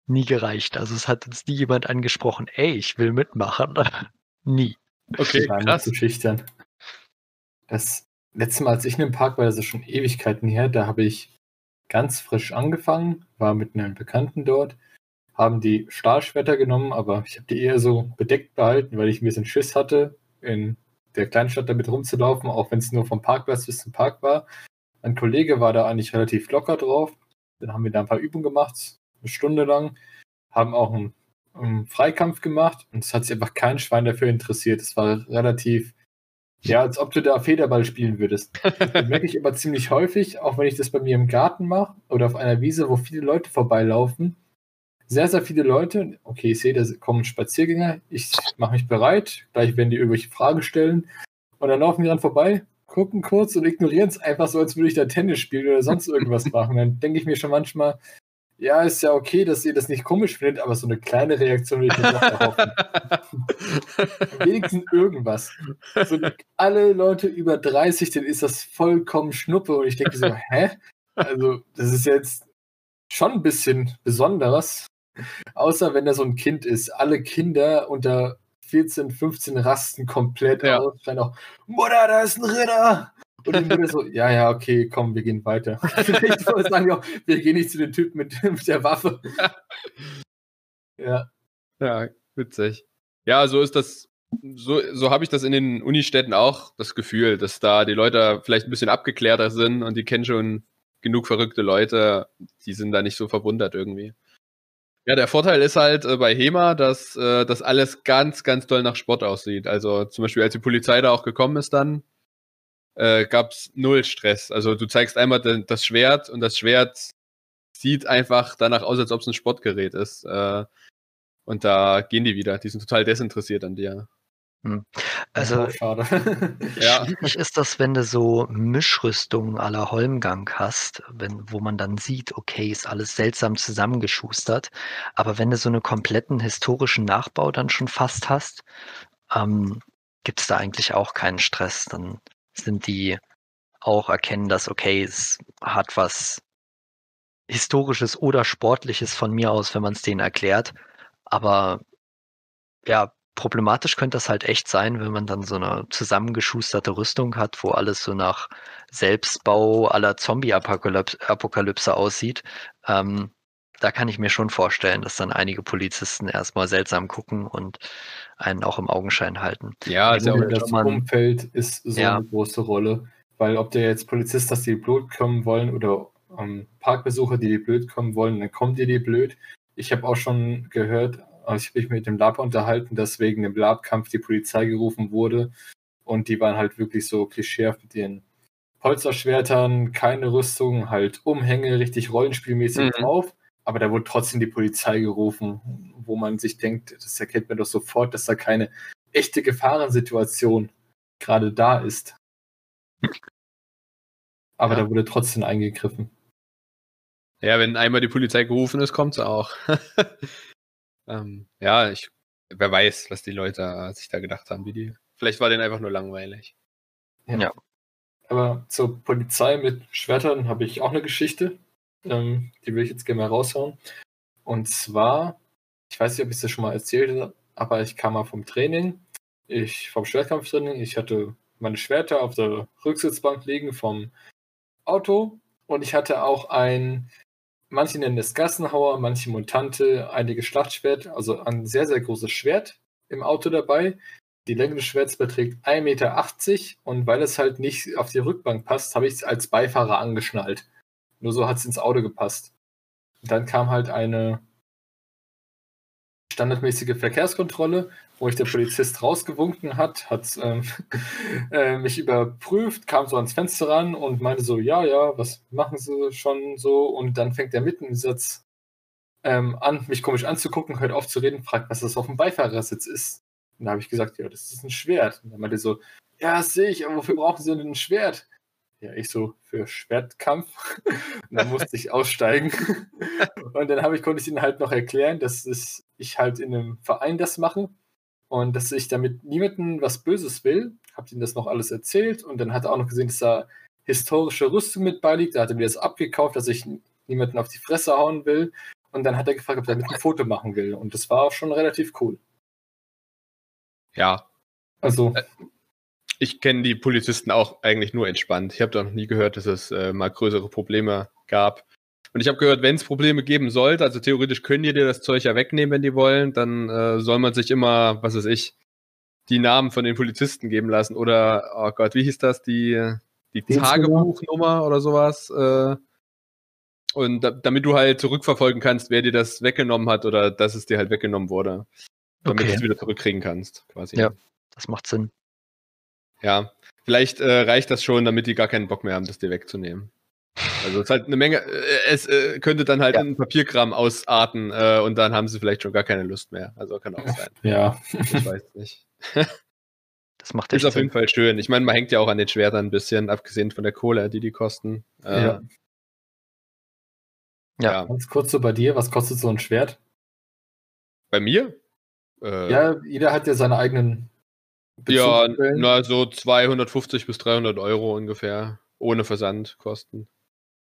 nie gereicht. Also es hat uns nie jemand angesprochen, ey, ich will mitmachen. nie. Okay, krass. Zu schüchtern. Das letzte Mal, als ich in einem Park war, das ist schon Ewigkeiten her, da habe ich ganz frisch angefangen, war mit einem Bekannten dort, haben die Stahlschwerter genommen, aber ich habe die eher so bedeckt behalten, weil ich ein bisschen Schiss hatte, in der Kleinstadt damit rumzulaufen, auch wenn es nur vom Parkplatz bis zum Park war. Ein Kollege war da eigentlich relativ locker drauf. Dann haben wir da ein paar Übungen gemacht, eine Stunde lang, haben auch einen, einen Freikampf gemacht und es hat sich einfach kein Schwein dafür interessiert. Es war relativ, ja, als ob du da Federball spielen würdest. Das merke ich immer ziemlich häufig, auch wenn ich das bei mir im Garten mache oder auf einer Wiese, wo viele Leute vorbeilaufen sehr, sehr viele Leute. Okay, ich sehe, da kommen Spaziergänger. Ich mache mich bereit. Gleich werden die irgendwelche Fragen stellen. Und dann laufen die dann vorbei, gucken kurz und ignorieren es einfach so, als würde ich da Tennis spielen oder sonst irgendwas machen. Dann denke ich mir schon manchmal, ja, ist ja okay, dass ihr das nicht komisch findet, aber so eine kleine Reaktion würde ich mir doch erhoffen. Wenigstens irgendwas. So, alle Leute über 30, denen ist das vollkommen Schnuppe und ich denke so, hä? Also, das ist jetzt schon ein bisschen besonderes. Außer wenn er so ein Kind ist. Alle Kinder unter 14, 15 rasten komplett ja. aus. Schreien auch, Mutter, da ist ein Ritter! Und die Mutter so, ja, ja, okay, komm, wir gehen weiter. Vielleicht sagen wir auch, wir gehen nicht zu den Typen mit, mit der Waffe. ja. Ja, witzig. Ja, so ist das, so, so habe ich das in den Unistädten auch das Gefühl, dass da die Leute vielleicht ein bisschen abgeklärter sind und die kennen schon genug verrückte Leute, die sind da nicht so verwundert irgendwie. Ja, der Vorteil ist halt äh, bei HEMA, dass äh, das alles ganz, ganz toll nach Sport aussieht. Also zum Beispiel, als die Polizei da auch gekommen ist dann, äh, gab es null Stress. Also du zeigst einmal das Schwert und das Schwert sieht einfach danach aus, als ob es ein Sportgerät ist. Äh, und da gehen die wieder. Die sind total desinteressiert an dir. Hm. Also, schade. ja. schwierig ist das, wenn du so Mischrüstungen aller Holmgang hast, wenn, wo man dann sieht, okay, ist alles seltsam zusammengeschustert. Aber wenn du so einen kompletten historischen Nachbau dann schon fast hast, ähm, gibt es da eigentlich auch keinen Stress. Dann sind die auch erkennen, dass, okay, es hat was Historisches oder Sportliches von mir aus, wenn man es denen erklärt. Aber ja, problematisch könnte das halt echt sein, wenn man dann so eine zusammengeschusterte Rüstung hat, wo alles so nach Selbstbau aller Zombie-Apokalypse aussieht. Ähm, da kann ich mir schon vorstellen, dass dann einige Polizisten erstmal seltsam gucken und einen auch im Augenschein halten. Ja, also das Umfeld ist so ja. eine große Rolle, weil ob der jetzt Polizist, dass die blöd kommen wollen oder ähm, Parkbesucher, die blöd kommen wollen, dann kommen die die blöd. Ich habe auch schon gehört, ich habe mich mit dem Lab unterhalten, dass wegen dem Labkampf die Polizei gerufen wurde. Und die waren halt wirklich so klischeehaft mit ihren Polsterschwertern, keine Rüstung, halt Umhänge, richtig rollenspielmäßig mhm. drauf. Aber da wurde trotzdem die Polizei gerufen, wo man sich denkt, das erkennt man doch sofort, dass da keine echte Gefahrensituation gerade da ist. Aber ja. da wurde trotzdem eingegriffen. Ja, wenn einmal die Polizei gerufen ist, kommt sie auch. ähm, ja, ich, wer weiß, was die Leute sich da gedacht haben, wie die. Vielleicht war denen einfach nur langweilig. Ja. ja. Aber zur Polizei mit Schwertern habe ich auch eine Geschichte. Ähm, die will ich jetzt gerne mal raushauen. Und zwar, ich weiß nicht, ob ich es das schon mal erzählt habe, aber ich kam mal vom Training. Ich vom Schwertkampftraining. Ich hatte meine Schwerter auf der Rücksitzbank liegen vom Auto und ich hatte auch ein, manche nennen es Gassenhauer, manche Montante, einige Schlachtschwert, also ein sehr, sehr großes Schwert im Auto dabei. Die Länge des Schwerts beträgt 1,80 Meter und weil es halt nicht auf die Rückbank passt, habe ich es als Beifahrer angeschnallt. Nur so hat es ins Auto gepasst. Und dann kam halt eine standardmäßige Verkehrskontrolle, wo mich der Polizist rausgewunken hat, hat ähm, äh, mich überprüft, kam so ans Fenster ran und meinte so, ja, ja, was machen Sie schon so? Und dann fängt er mitten im Satz ähm, an, mich komisch anzugucken, hört auf zu reden, fragt, was das auf dem Beifahrersitz ist. Und da habe ich gesagt, ja, das ist ein Schwert. Und dann meinte er so, ja, das sehe ich, aber wofür brauchen Sie denn ein Schwert? Ja, ich so, für Schwertkampf. Und dann musste ich aussteigen. Und dann ich, konnte ich ihnen halt noch erklären, dass ich halt in einem Verein das mache und dass ich damit niemandem was Böses will. Hab ihm das noch alles erzählt und dann hat er auch noch gesehen, dass da historische Rüstung mit beiliegt. Da hat er mir das abgekauft, dass ich niemanden auf die Fresse hauen will. Und dann hat er gefragt, ob er damit ein Foto machen will. Und das war auch schon relativ cool. Ja. Also. Ich kenne die Polizisten auch eigentlich nur entspannt. Ich habe da noch nie gehört, dass es äh, mal größere Probleme gab. Und ich habe gehört, wenn es Probleme geben sollte, also theoretisch können die dir das Zeug ja wegnehmen, wenn die wollen, dann äh, soll man sich immer, was weiß ich, die Namen von den Polizisten geben lassen. Oder, oh Gott, wie hieß das? Die, die Tagebuchnummer oder sowas. Äh, und da, damit du halt zurückverfolgen kannst, wer dir das weggenommen hat oder dass es dir halt weggenommen wurde. Damit okay. du es wieder zurückkriegen kannst, quasi. Ja, das macht Sinn. Ja, vielleicht äh, reicht das schon, damit die gar keinen Bock mehr haben, das dir wegzunehmen. Also es ist halt eine Menge, äh, es äh, könnte dann halt ja. in Papierkram ausarten äh, und dann haben sie vielleicht schon gar keine Lust mehr. Also kann auch sein. Ja. Ich weiß nicht. Das macht Ist auf jeden Fall schön. Ich meine, man hängt ja auch an den Schwertern ein bisschen, abgesehen von der Kohle, die die kosten. Äh, ja. ja. Ganz kurz so bei dir, was kostet so ein Schwert? Bei mir? Äh, ja, jeder hat ja seine eigenen ja, na, so 250 bis 300 Euro ungefähr, ohne Versandkosten.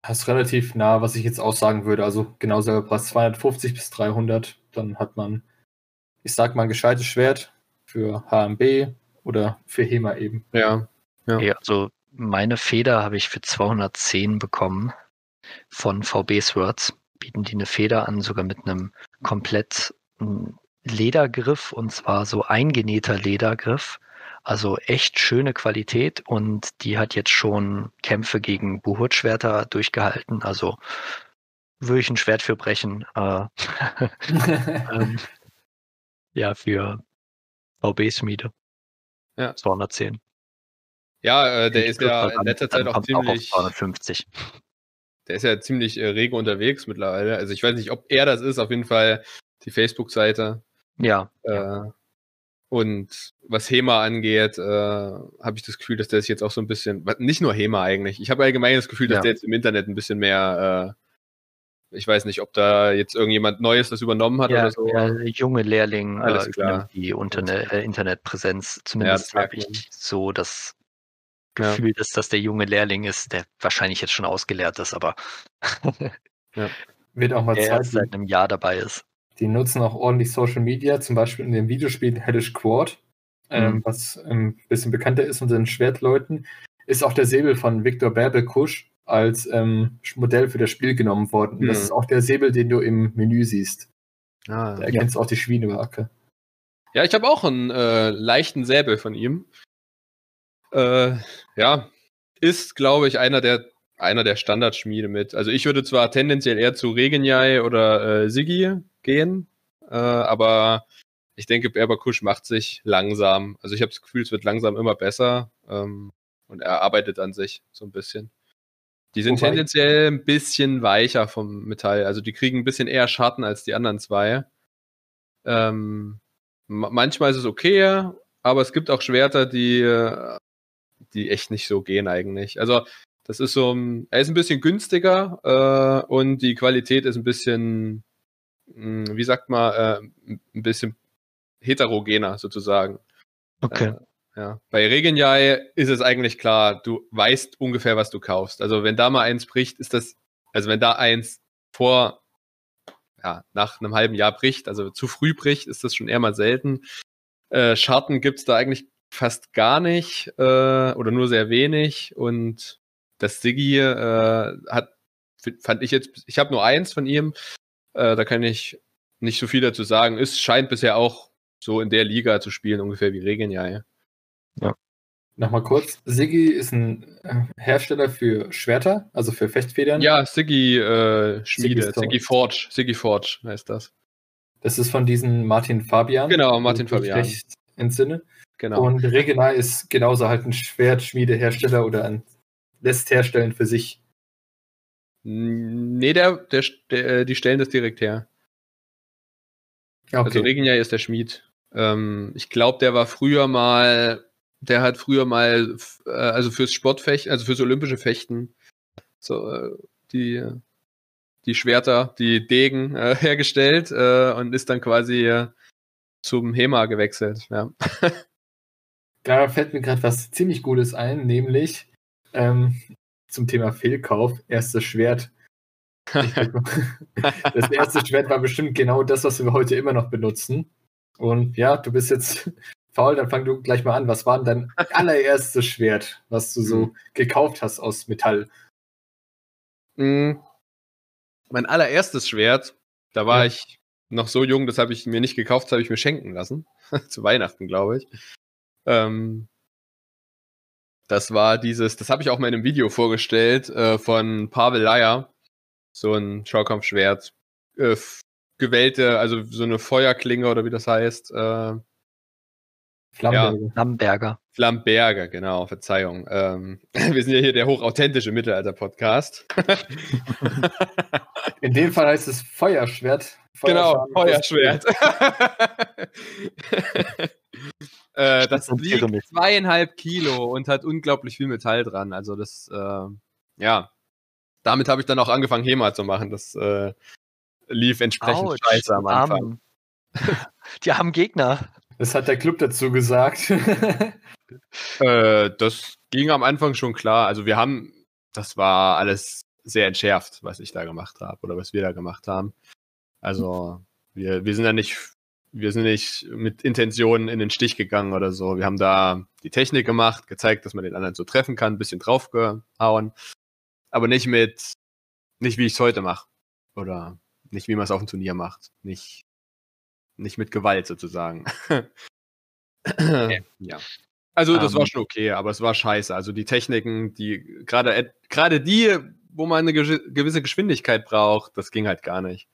Das ist relativ nah, was ich jetzt auch sagen würde. Also genau selber Preis 250 bis 300. Dann hat man, ich sag mal, ein gescheites Schwert für HMB oder für HEMA eben. Ja. ja. ja also meine Feder habe ich für 210 bekommen von VB Swords. Bieten die eine Feder an, sogar mit einem komplett Ledergriff und zwar so eingenähter Ledergriff. Also echt schöne Qualität und die hat jetzt schon Kämpfe gegen Buhurt-Schwerter durchgehalten. Also würde ich ein Schwert für brechen. Äh, ähm, ja, für VB-Schmiede. Ja. 210. Ja, äh, der ist ja in letzter Zeit auch ziemlich. Auch 250. Der ist ja ziemlich äh, rege unterwegs mittlerweile. Also ich weiß nicht, ob er das ist, auf jeden Fall die Facebook-Seite. Ja. Äh, und was HEMA angeht, äh, habe ich das Gefühl, dass der sich jetzt auch so ein bisschen, nicht nur HEMA eigentlich, ich habe allgemein das Gefühl, dass ja. der jetzt im Internet ein bisschen mehr, äh, ich weiß nicht, ob da jetzt irgendjemand Neues das übernommen hat ja, oder so. Ja, junge Lehrling, Alles äh, klar. die Interne äh, Internetpräsenz, zumindest ja, habe ich so das Gefühl, dass das der junge Lehrling ist, der wahrscheinlich jetzt schon ausgelehrt ist, aber ja. wird auch mal Zeit, seit einem Jahr dabei ist. Die nutzen auch ordentlich Social Media, zum Beispiel in dem Videospiel Hellish Quad, ähm, mhm. was ein bisschen bekannter ist unter den Schwertleuten, ist auch der Säbel von Viktor Berbekusch als ähm, Modell für das Spiel genommen worden. Mhm. Das ist auch der Säbel, den du im Menü siehst. Ah, da erkennst du ja. auch die Schwienemarke. Ja, ich habe auch einen äh, leichten Säbel von ihm. Äh, ja, ist, glaube ich, einer der einer der Standardschmiede mit. Also ich würde zwar tendenziell eher zu Regenjai oder äh, Sigi gehen. Äh, aber ich denke, Berbakusch macht sich langsam. Also ich habe das Gefühl, es wird langsam immer besser. Ähm, und er arbeitet an sich so ein bisschen. Die sind Wobei tendenziell ein bisschen weicher vom Metall. Also die kriegen ein bisschen eher Schatten als die anderen zwei. Ähm, manchmal ist es okay, aber es gibt auch Schwerter, die, die echt nicht so gehen eigentlich. Also Das ist so, er ist ein bisschen günstiger äh, und die Qualität ist ein bisschen, mh, hm, wie sagt man, äh, ein bisschen heterogener sozusagen. Okay. Äh, ja. Bei Regenjai ist es eigentlich klar, du weißt ungefähr, was du kaufst. Also wenn da mal eins bricht, ist das, also wenn da eins vor, ja, nach einem halben Jahr bricht, also zu früh bricht, ist das schon eher mal selten. Äh, Scharten gibt es da eigentlich fast gar nicht äh, oder nur sehr wenig und das Siggi äh, hat, fand ich jetzt, ich habe nur eins von ihm, äh, da kann ich nicht so viel dazu sagen. Es scheint bisher auch so in der Liga zu spielen, ungefähr wie Regenjai. Ja. Nochmal kurz, Siggi ist ein äh, Hersteller für Schwerter, also für Fechtfedern. Ja, Siggi äh, Schmiede, Siggi Forge, Siggi Forge heißt das. Das ist von diesem Martin Fabian. Genau, Martin Fabian. Recht entsinne. Genau. Und Regenai ist genauso halt ein Schwertschmiedehersteller oder ein lässt herstellen für sich. Nee, der, der, der, äh, die stellen das direkt her. Okay. Also Regenjai ist der Schmied. Ähm, ich glaube, der war früher mal, der hat früher mal, äh, also fürs Sportfechten, also fürs olympische Fechten, so äh, die, die Schwerter, die Degen äh, hergestellt äh, und ist dann quasi äh, zum HEMA gewechselt. Ja. da fällt mir gerade was ziemlich Gutes ein, nämlich ähm, zum Thema Fehlkauf, erstes Schwert. das erste Schwert war bestimmt genau das, was wir heute immer noch benutzen. Und ja, du bist jetzt faul, dann fang du gleich mal an. Was war denn dein allererstes Schwert, was du so mhm. gekauft hast aus Metall? Mhm. Mein allererstes Schwert, da war ja. ich noch so jung, das habe ich mir nicht gekauft, das habe ich mir schenken lassen. Zu Weihnachten, glaube ich. Ähm, das war dieses, das habe ich auch mal in einem Video vorgestellt, äh, von Pavel Leier. So ein Schaukampfschwert. Äh, gewählte, also so eine Feuerklinge oder wie das heißt. Äh, Flamberger. Ja. Flamberger. Flamberger, genau, Verzeihung. Ähm, wir sind ja hier der hochauthentische Mittelalter-Podcast. In dem Fall heißt es Feuerschwert. Genau, Feuerschwert. äh, das wiegt zweieinhalb Kilo und hat unglaublich viel Metall dran. Also das, äh, ja, damit habe ich dann auch angefangen, HEMA zu machen. Das äh, lief entsprechend Ouch, scheiße am Anfang. Die haben Gegner. Das hat der Club dazu gesagt. äh, das ging am Anfang schon klar. Also wir haben, das war alles sehr entschärft, was ich da gemacht habe oder was wir da gemacht haben. Also wir, wir sind ja nicht, wir sind nicht mit Intentionen in den Stich gegangen oder so. Wir haben da die Technik gemacht, gezeigt, dass man den anderen so treffen kann, ein bisschen draufgehauen. Aber nicht mit, nicht wie ich es heute mache. Oder nicht wie man es auf dem Turnier macht. Nicht, nicht mit Gewalt sozusagen. ja. Also das um, war ähm. schon okay, aber es war scheiße. Also die Techniken, die gerade gerade die, wo man eine gewisse Geschwindigkeit braucht, das ging halt gar nicht.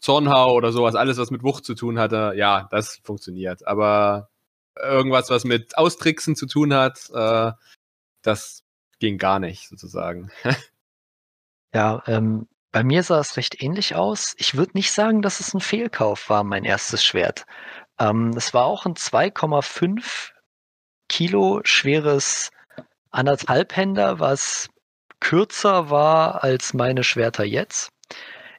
Zornhau oder sowas, alles was mit Wucht zu tun hatte, ja, das funktioniert. Aber irgendwas, was mit Austricksen zu tun hat, äh, das ging gar nicht sozusagen. ja, ähm, bei mir sah es recht ähnlich aus. Ich würde nicht sagen, dass es ein Fehlkauf war, mein erstes Schwert. Ähm, es war auch ein 2,5 Kilo schweres Anderthalbhänder, was kürzer war als meine Schwerter jetzt.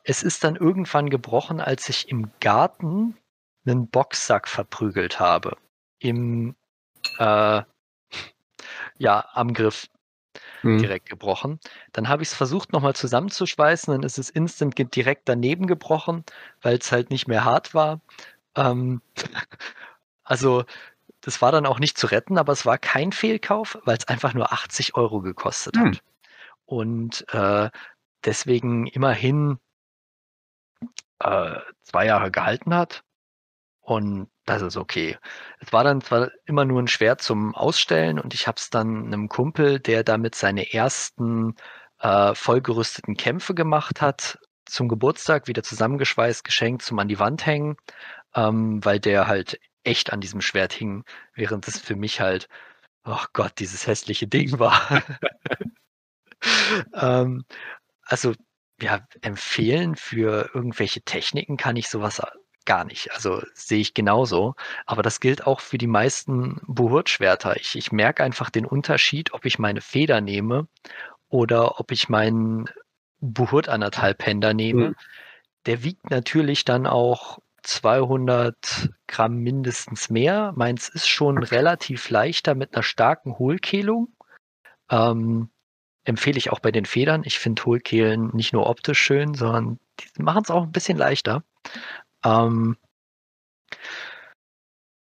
Es ist dann irgendwann gebrochen, als ich im Garten einen Boxsack verprügelt habe. Im, äh, ja, am Griff mhm. direkt gebrochen. Dann habe ich es versucht nochmal zusammenzuschweißen, dann ist es instant direkt daneben gebrochen, weil es halt nicht mehr hart war. Ähm, also das war dann auch nicht zu retten, aber es war kein Fehlkauf, weil es einfach nur 80 Euro gekostet mhm. hat. Und äh, deswegen immerhin äh, zwei Jahre gehalten hat. Und das ist okay. Es war dann zwar immer nur ein Schwert zum Ausstellen und ich habe es dann einem Kumpel, der damit seine ersten äh, vollgerüsteten Kämpfe gemacht hat, zum Geburtstag wieder zusammengeschweißt, geschenkt zum an die Wand hängen, ähm, weil der halt echt an diesem Schwert hing, während es für mich halt, oh Gott, dieses hässliche Ding war. ähm, also ja, empfehlen für irgendwelche Techniken kann ich sowas gar nicht. Also sehe ich genauso. Aber das gilt auch für die meisten Buhurt-Schwerter. Ich, ich merke einfach den Unterschied, ob ich meine Feder nehme oder ob ich meinen Buhurt anderthalb Händer nehme. Mhm. Der wiegt natürlich dann auch 200 Gramm mindestens mehr. Meins ist schon relativ leichter mit einer starken Hohlkehlung. Ähm, empfehle ich auch bei den Federn. Ich finde Hohlkehlen nicht nur optisch schön, sondern die machen es auch ein bisschen leichter. Ähm,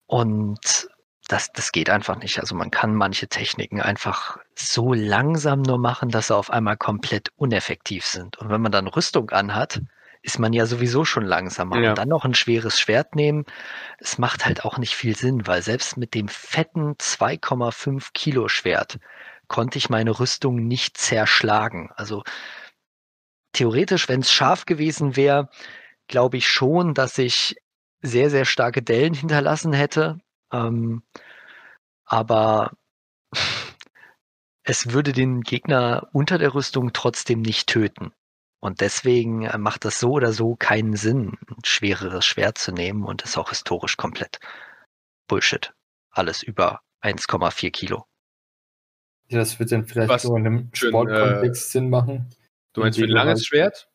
und das, das geht einfach nicht. Also man kann manche Techniken einfach so langsam nur machen, dass sie auf einmal komplett uneffektiv sind. Und wenn man dann Rüstung anhat, ist man ja sowieso schon langsamer. Ja. Und dann noch ein schweres Schwert nehmen, es macht halt auch nicht viel Sinn, weil selbst mit dem fetten 2,5 Kilo Schwert konnte ich meine Rüstung nicht zerschlagen. Also theoretisch, wenn es scharf gewesen wäre, glaube ich schon, dass ich sehr, sehr starke Dellen hinterlassen hätte. Ähm, aber es würde den Gegner unter der Rüstung trotzdem nicht töten. Und deswegen äh, macht das so oder so keinen Sinn, ein schwereres Schwert zu nehmen und ist auch historisch komplett Bullshit. Alles über 1,4 Kilo. Ja, das wird dann vielleicht Was so in einem Sportkontext äh, Sinn machen. Du meinst für ein langes halt Schwert?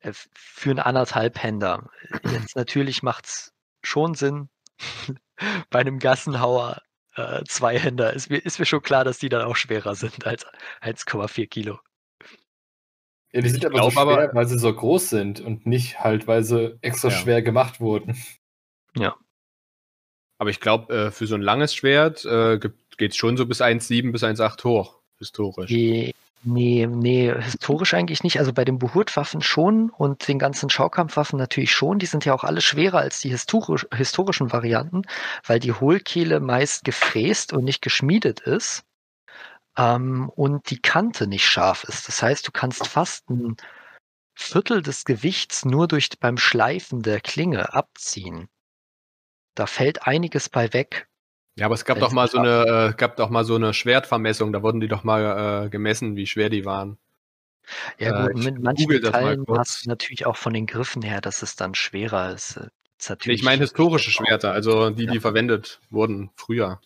Äh, für einen anderthalb Händer. Jetzt natürlich macht es schon Sinn. Bei einem Gassenhauer äh, zwei Händer ist mir, ist mir schon klar, dass die dann auch schwerer sind als 1,4 Kilo. Ja, die sind aber glaub, so schwer, aber, weil sie so groß sind und nicht halt, weil sie extra ja. schwer gemacht wurden. Ja. Aber ich glaube, äh, für so ein langes Schwert äh, geht es schon so bis 1,7 bis 1,8 hoch, historisch. Nee, nee, nee, historisch eigentlich nicht. Also bei den Buhurt-Waffen schon und den ganzen Schaukampfwaffen natürlich schon. Die sind ja auch alle schwerer als die historisch, historischen Varianten, weil die Hohlkehle meist gefräst und nicht geschmiedet ist ähm, und die Kante nicht scharf ist. Das heißt, du kannst fast ein Viertel des Gewichts nur durch beim Schleifen der Klinge abziehen. Da fällt einiges bei weg. Ja, aber es gab doch mal so eine, äh, gab doch mal so eine Schwertvermessung. Da wurden die doch mal äh, gemessen, wie schwer die waren. Ja gut, äh, mit manchen Teilen hast du natürlich auch von den Griffen her, dass es dann schwerer ist. ist ich meine historische Schwerter, also die, die ja. verwendet wurden früher.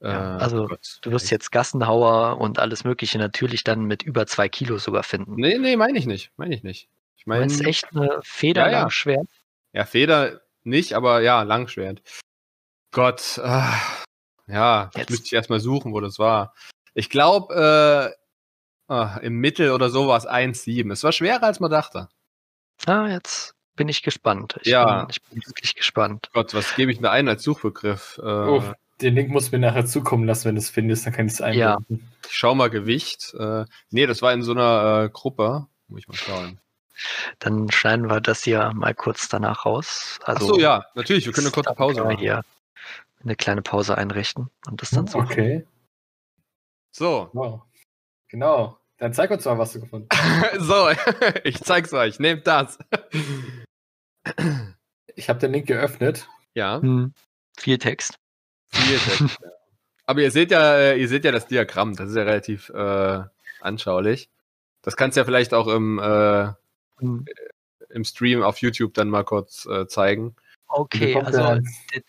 Ja, äh, also Gott, du wirst jetzt Gassenhauer und alles Mögliche natürlich dann mit über zwei Kilo sogar finden. Nee, nee, meine ich nicht. Meine ich nicht. Ich meine. Meinst echt eine Feder ja, Langschwert? Ja. ja, Feder nicht, aber ja, Langschwert. Gott, ah, ja, jetzt müsste ich erstmal suchen, wo das war. Ich glaube, äh, ah, im Mittel oder so war es 1,7. Es war schwerer, als man dachte. Ah, jetzt bin ich gespannt. Ich ja. Bin, ich bin wirklich gespannt. Gott, was gebe ich mir ein als Suchbegriff? Äh, den Link musst du mir nachher zukommen lassen, wenn du es findest, dann kann ich es einblenden. Ja. Ich schau mal Gewicht. Äh, nee, das war in so einer äh, Gruppe. Muss ich mal schauen. Dann schneiden wir das hier mal kurz danach raus. Also, Ach so, ja, natürlich. Wir können eine kurze Pause machen. Hier eine kleine Pause einrichten und das dann so. Okay. So. Wow. Genau. Dann zeig uns mal, was du gefunden hast. so, ich zeig's euch. Nehmt das. ich habe den Link geöffnet. Ja. Hm. Viel Text. Viel Text, ja. Aber ihr seht ja, äh, ihr seht ja das Diagramm, das ist ja relativ äh, anschaulich. Das kannst du ja vielleicht auch im, äh, hm. im Stream auf YouTube dann mal kurz äh, zeigen. Okay, also der,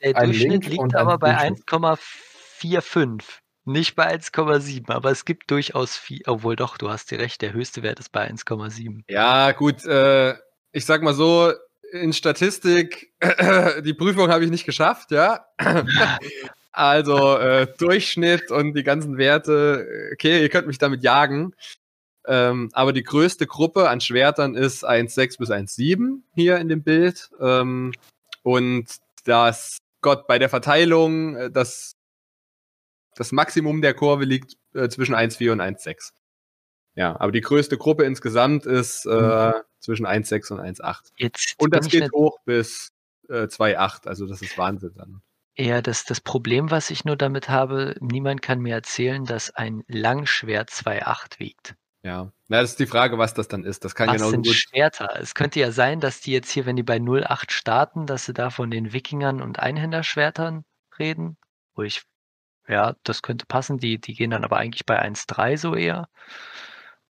der Durchschnitt liegt aber bei 1,45, nicht bei 1,7, aber es gibt durchaus viel, obwohl doch, du hast dir recht, der höchste Wert ist bei 1,7. Ja, gut, äh, ich sag mal so, in Statistik, die Prüfung habe ich nicht geschafft, ja. also äh, Durchschnitt und die ganzen Werte, okay, ihr könnt mich damit jagen. Ähm, aber die größte Gruppe an Schwertern ist 1,6 bis 1,7 hier in dem Bild. Ähm, und das, Gott, bei der Verteilung, äh, das, das Maximum der Kurve liegt äh, zwischen 1,4 und 1,6. Ja, aber die größte Gruppe insgesamt ist äh, mhm. zwischen 1,6 und 1,8. Und das geht hoch bis äh, 2,8, also das ist Wahnsinn dann. Ja, das, das Problem, was ich nur damit habe, niemand kann mir erzählen, dass ein Langschwert 2,8 wiegt. Ja, na, das ist die Frage, was das dann ist. Das kann was genau sind gut Schwerter? Es könnte ja sein, dass die jetzt hier, wenn die bei 0,8 starten, dass sie da von den Wikingern und Einhänderschwertern reden. Wo ich, ja, das könnte passen. Die, die gehen dann aber eigentlich bei 1,3 so eher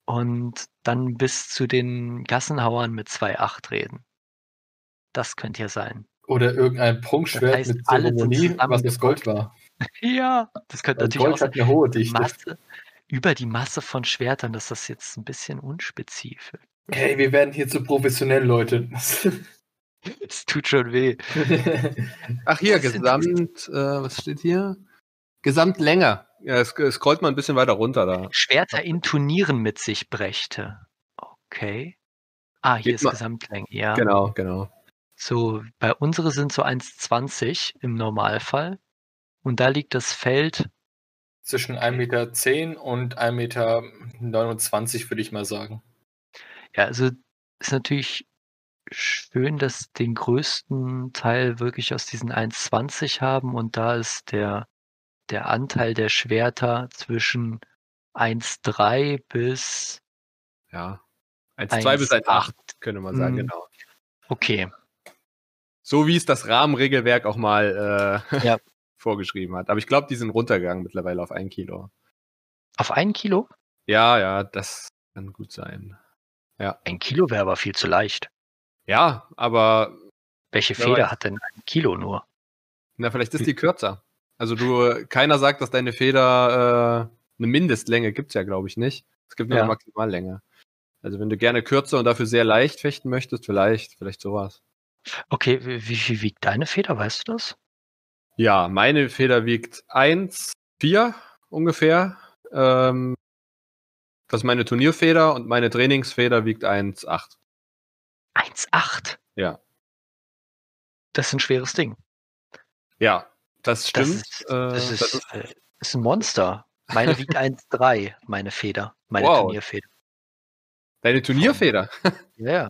und dann bis zu den Gassenhauern mit 2,8 reden. Das könnte ja sein. Oder irgendein Prunkschwert das heißt, mit Zeremonie, was das Gold war. ja, das könnte Weil natürlich Gold auch sein. Hat eine hohe Dichte. Masse, über die Masse von Schwertern, das ist jetzt ein bisschen unspezifisch. Hey, wir werden hier zu professionell, Leute. Es tut schon weh. Ach hier, Gesamt, äh, was steht hier? Gesamtlänge. Ja, es, es scrollt mal ein bisschen weiter runter da. Schwerter in Turnieren mit sich brächte. Okay. Ah, hier Geht ist mal. Gesamtlänge, ja. Genau, genau. So, bei unsere sind so 1,20 im Normalfall. Und da liegt das Feld zwischen 1,10 Meter und 1,29 Meter, würde ich mal sagen. Ja, also ist natürlich schön, dass den größten Teil wirklich aus diesen 1,20 haben und da ist der, der Anteil der Schwerter zwischen 1,3 bis ja, 1,2 bis 1,8 könnte man sagen, mhm. genau. Okay. So wie es das Rahmenregelwerk auch mal äh, ja. vorgeschrieben hat. Aber ich glaube, die sind runtergegangen mittlerweile auf ein Kilo. Auf ein Kilo? Ja, ja, das kann gut sein. Ja. Ein Kilo wäre aber viel zu leicht. Ja, aber. Welche Feder hat denn ein Kilo nur? Na, vielleicht ist die kürzer. Also du, keiner sagt, dass deine Feder äh, eine Mindestlänge gibt es ja, glaube ich, nicht. Es gibt nur ja. eine Maximallänge. Also wenn du gerne kürzer und dafür sehr leicht fechten möchtest, vielleicht, vielleicht sowas. Okay, wie viel wiegt deine Feder, weißt du das? Ja, meine Feder wiegt 1,4 ungefähr. Ähm, das ist meine Turnierfeder und meine Trainingsfeder wiegt 1,8. 1,8? Ja. Das ist ein schweres Ding. Ja, das stimmt. Das ist, das ist, das ist, äh, ist ein Monster. Meine wiegt 1,3, meine Feder, meine wow. Turnierfeder. Deine Turnierfeder? Ja.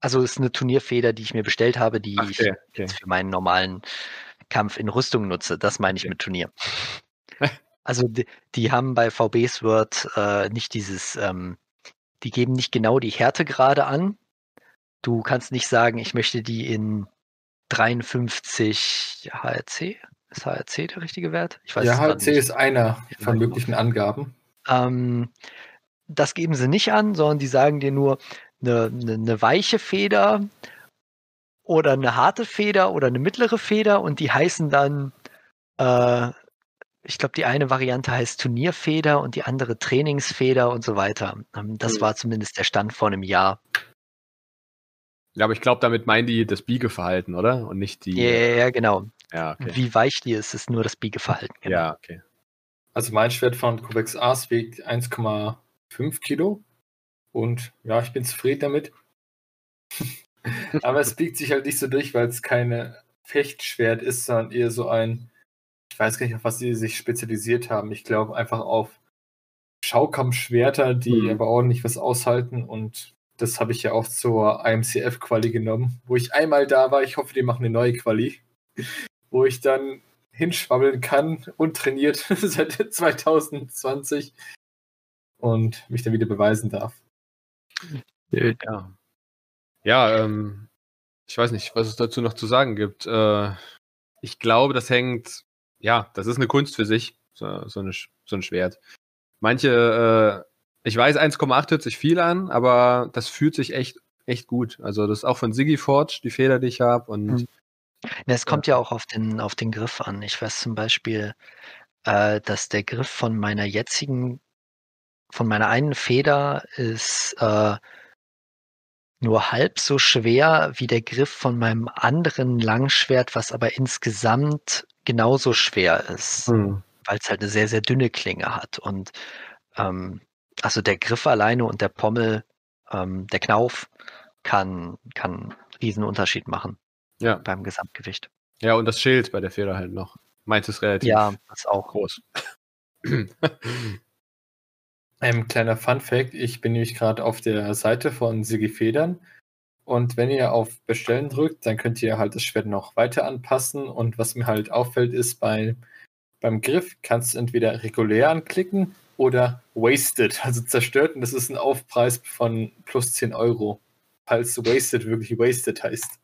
Also ist eine Turnierfeder, die ich mir bestellt habe, die okay, ich okay. für meinen normalen Kampf in Rüstung nutze. Das meine ich mit Turnier. Also die, die, haben bei VBs Word äh, nicht dieses, ähm, die geben nicht genau die Härtegrade an. Du kannst nicht sagen, ich möchte die in 53 HRC. Ist HRC der richtige Wert? Ich weiß ja, HRC ist einer von möglichen Angaben. Ähm, das geben sie nicht an, sondern die sagen dir nur eine, eine, eine weiche Feder oder eine harte Feder oder eine mittlere Feder und die heißen dann, äh, ich glaube, die eine Variante heißt Turnierfeder und die andere Trainingsfeder und so weiter. Ähm, das mhm. war zumindest der Stand vor einem Jahr. Ja, aber ich glaube, damit meinen die das Biegeverhalten, oder? Und nicht die. Ja, yeah, ja genau. Ja, okay. Wie weich die ist, ist nur das Biegeverhalten. Genau. Ja, okay. Also mein Schwert von Covex Ars wiegt 1,5 Kilo. Und ja, ich bin zufrieden damit. Aber es biegt sich halt nicht so durch, weil es keine Fechtschwert ist, sondern eher so ein, ich weiß gar nicht, auf was sie sich spezialisiert haben. Ich glaube einfach auf Schaukampfschwerter, die mhm. aber ordentlich was aushalten und das habe ich ja auch zur IMCF-Quali genommen, wo ich einmal da war. Ich hoffe, die machen eine neue Quali, wo ich dann hinschwabbeln kann und trainiert seit 2020 und mich dann wieder beweisen darf. Ja. Ja, ähm, ich weiß nicht, was es dazu noch zu sagen gibt. Äh, ich glaube, das hängt, ja, das ist eine Kunst für sich, so, so, eine, so ein Schwert. Manche, äh, ich weiß, 1,8 hört sich viel an, aber das fühlt sich echt, echt gut. Also das ist auch von Siggy Forge, die Feder, die ich habe. Und mhm. Es kommt ja auch auf den, auf den Griff an. Ich weiß zum Beispiel, äh, dass der Griff von meiner jetzigen, von meiner einen Feder ist äh, nur halb so schwer wie der Griff von meinem anderen Langschwert, was aber insgesamt genauso schwer ist, hm. weil es halt eine sehr, sehr dünne Klinge hat. Und ähm, also der Griff alleine und der Pommel, ähm, der Knauf kann, kann einen riesen Unterschiid machen ja. beim Gesamtgewicht. Ja, und das Schild bei der Feder halt noch. Meint es relativ ja, das ist auch groß. Ein kleiner Fun Fact: Ich bin nämlich gerade auf der Seite von Sigi Federn. Und wenn ihr auf Bestellen drückt, dann könnt ihr halt das Schwert noch weiter anpassen. Und was mir halt auffällt, ist bei, beim Griff kannst du entweder regulär anklicken oder wasted, also zerstört. Und das ist ein Aufpreis von plus 10 Euro, falls wasted wirklich wasted heißt.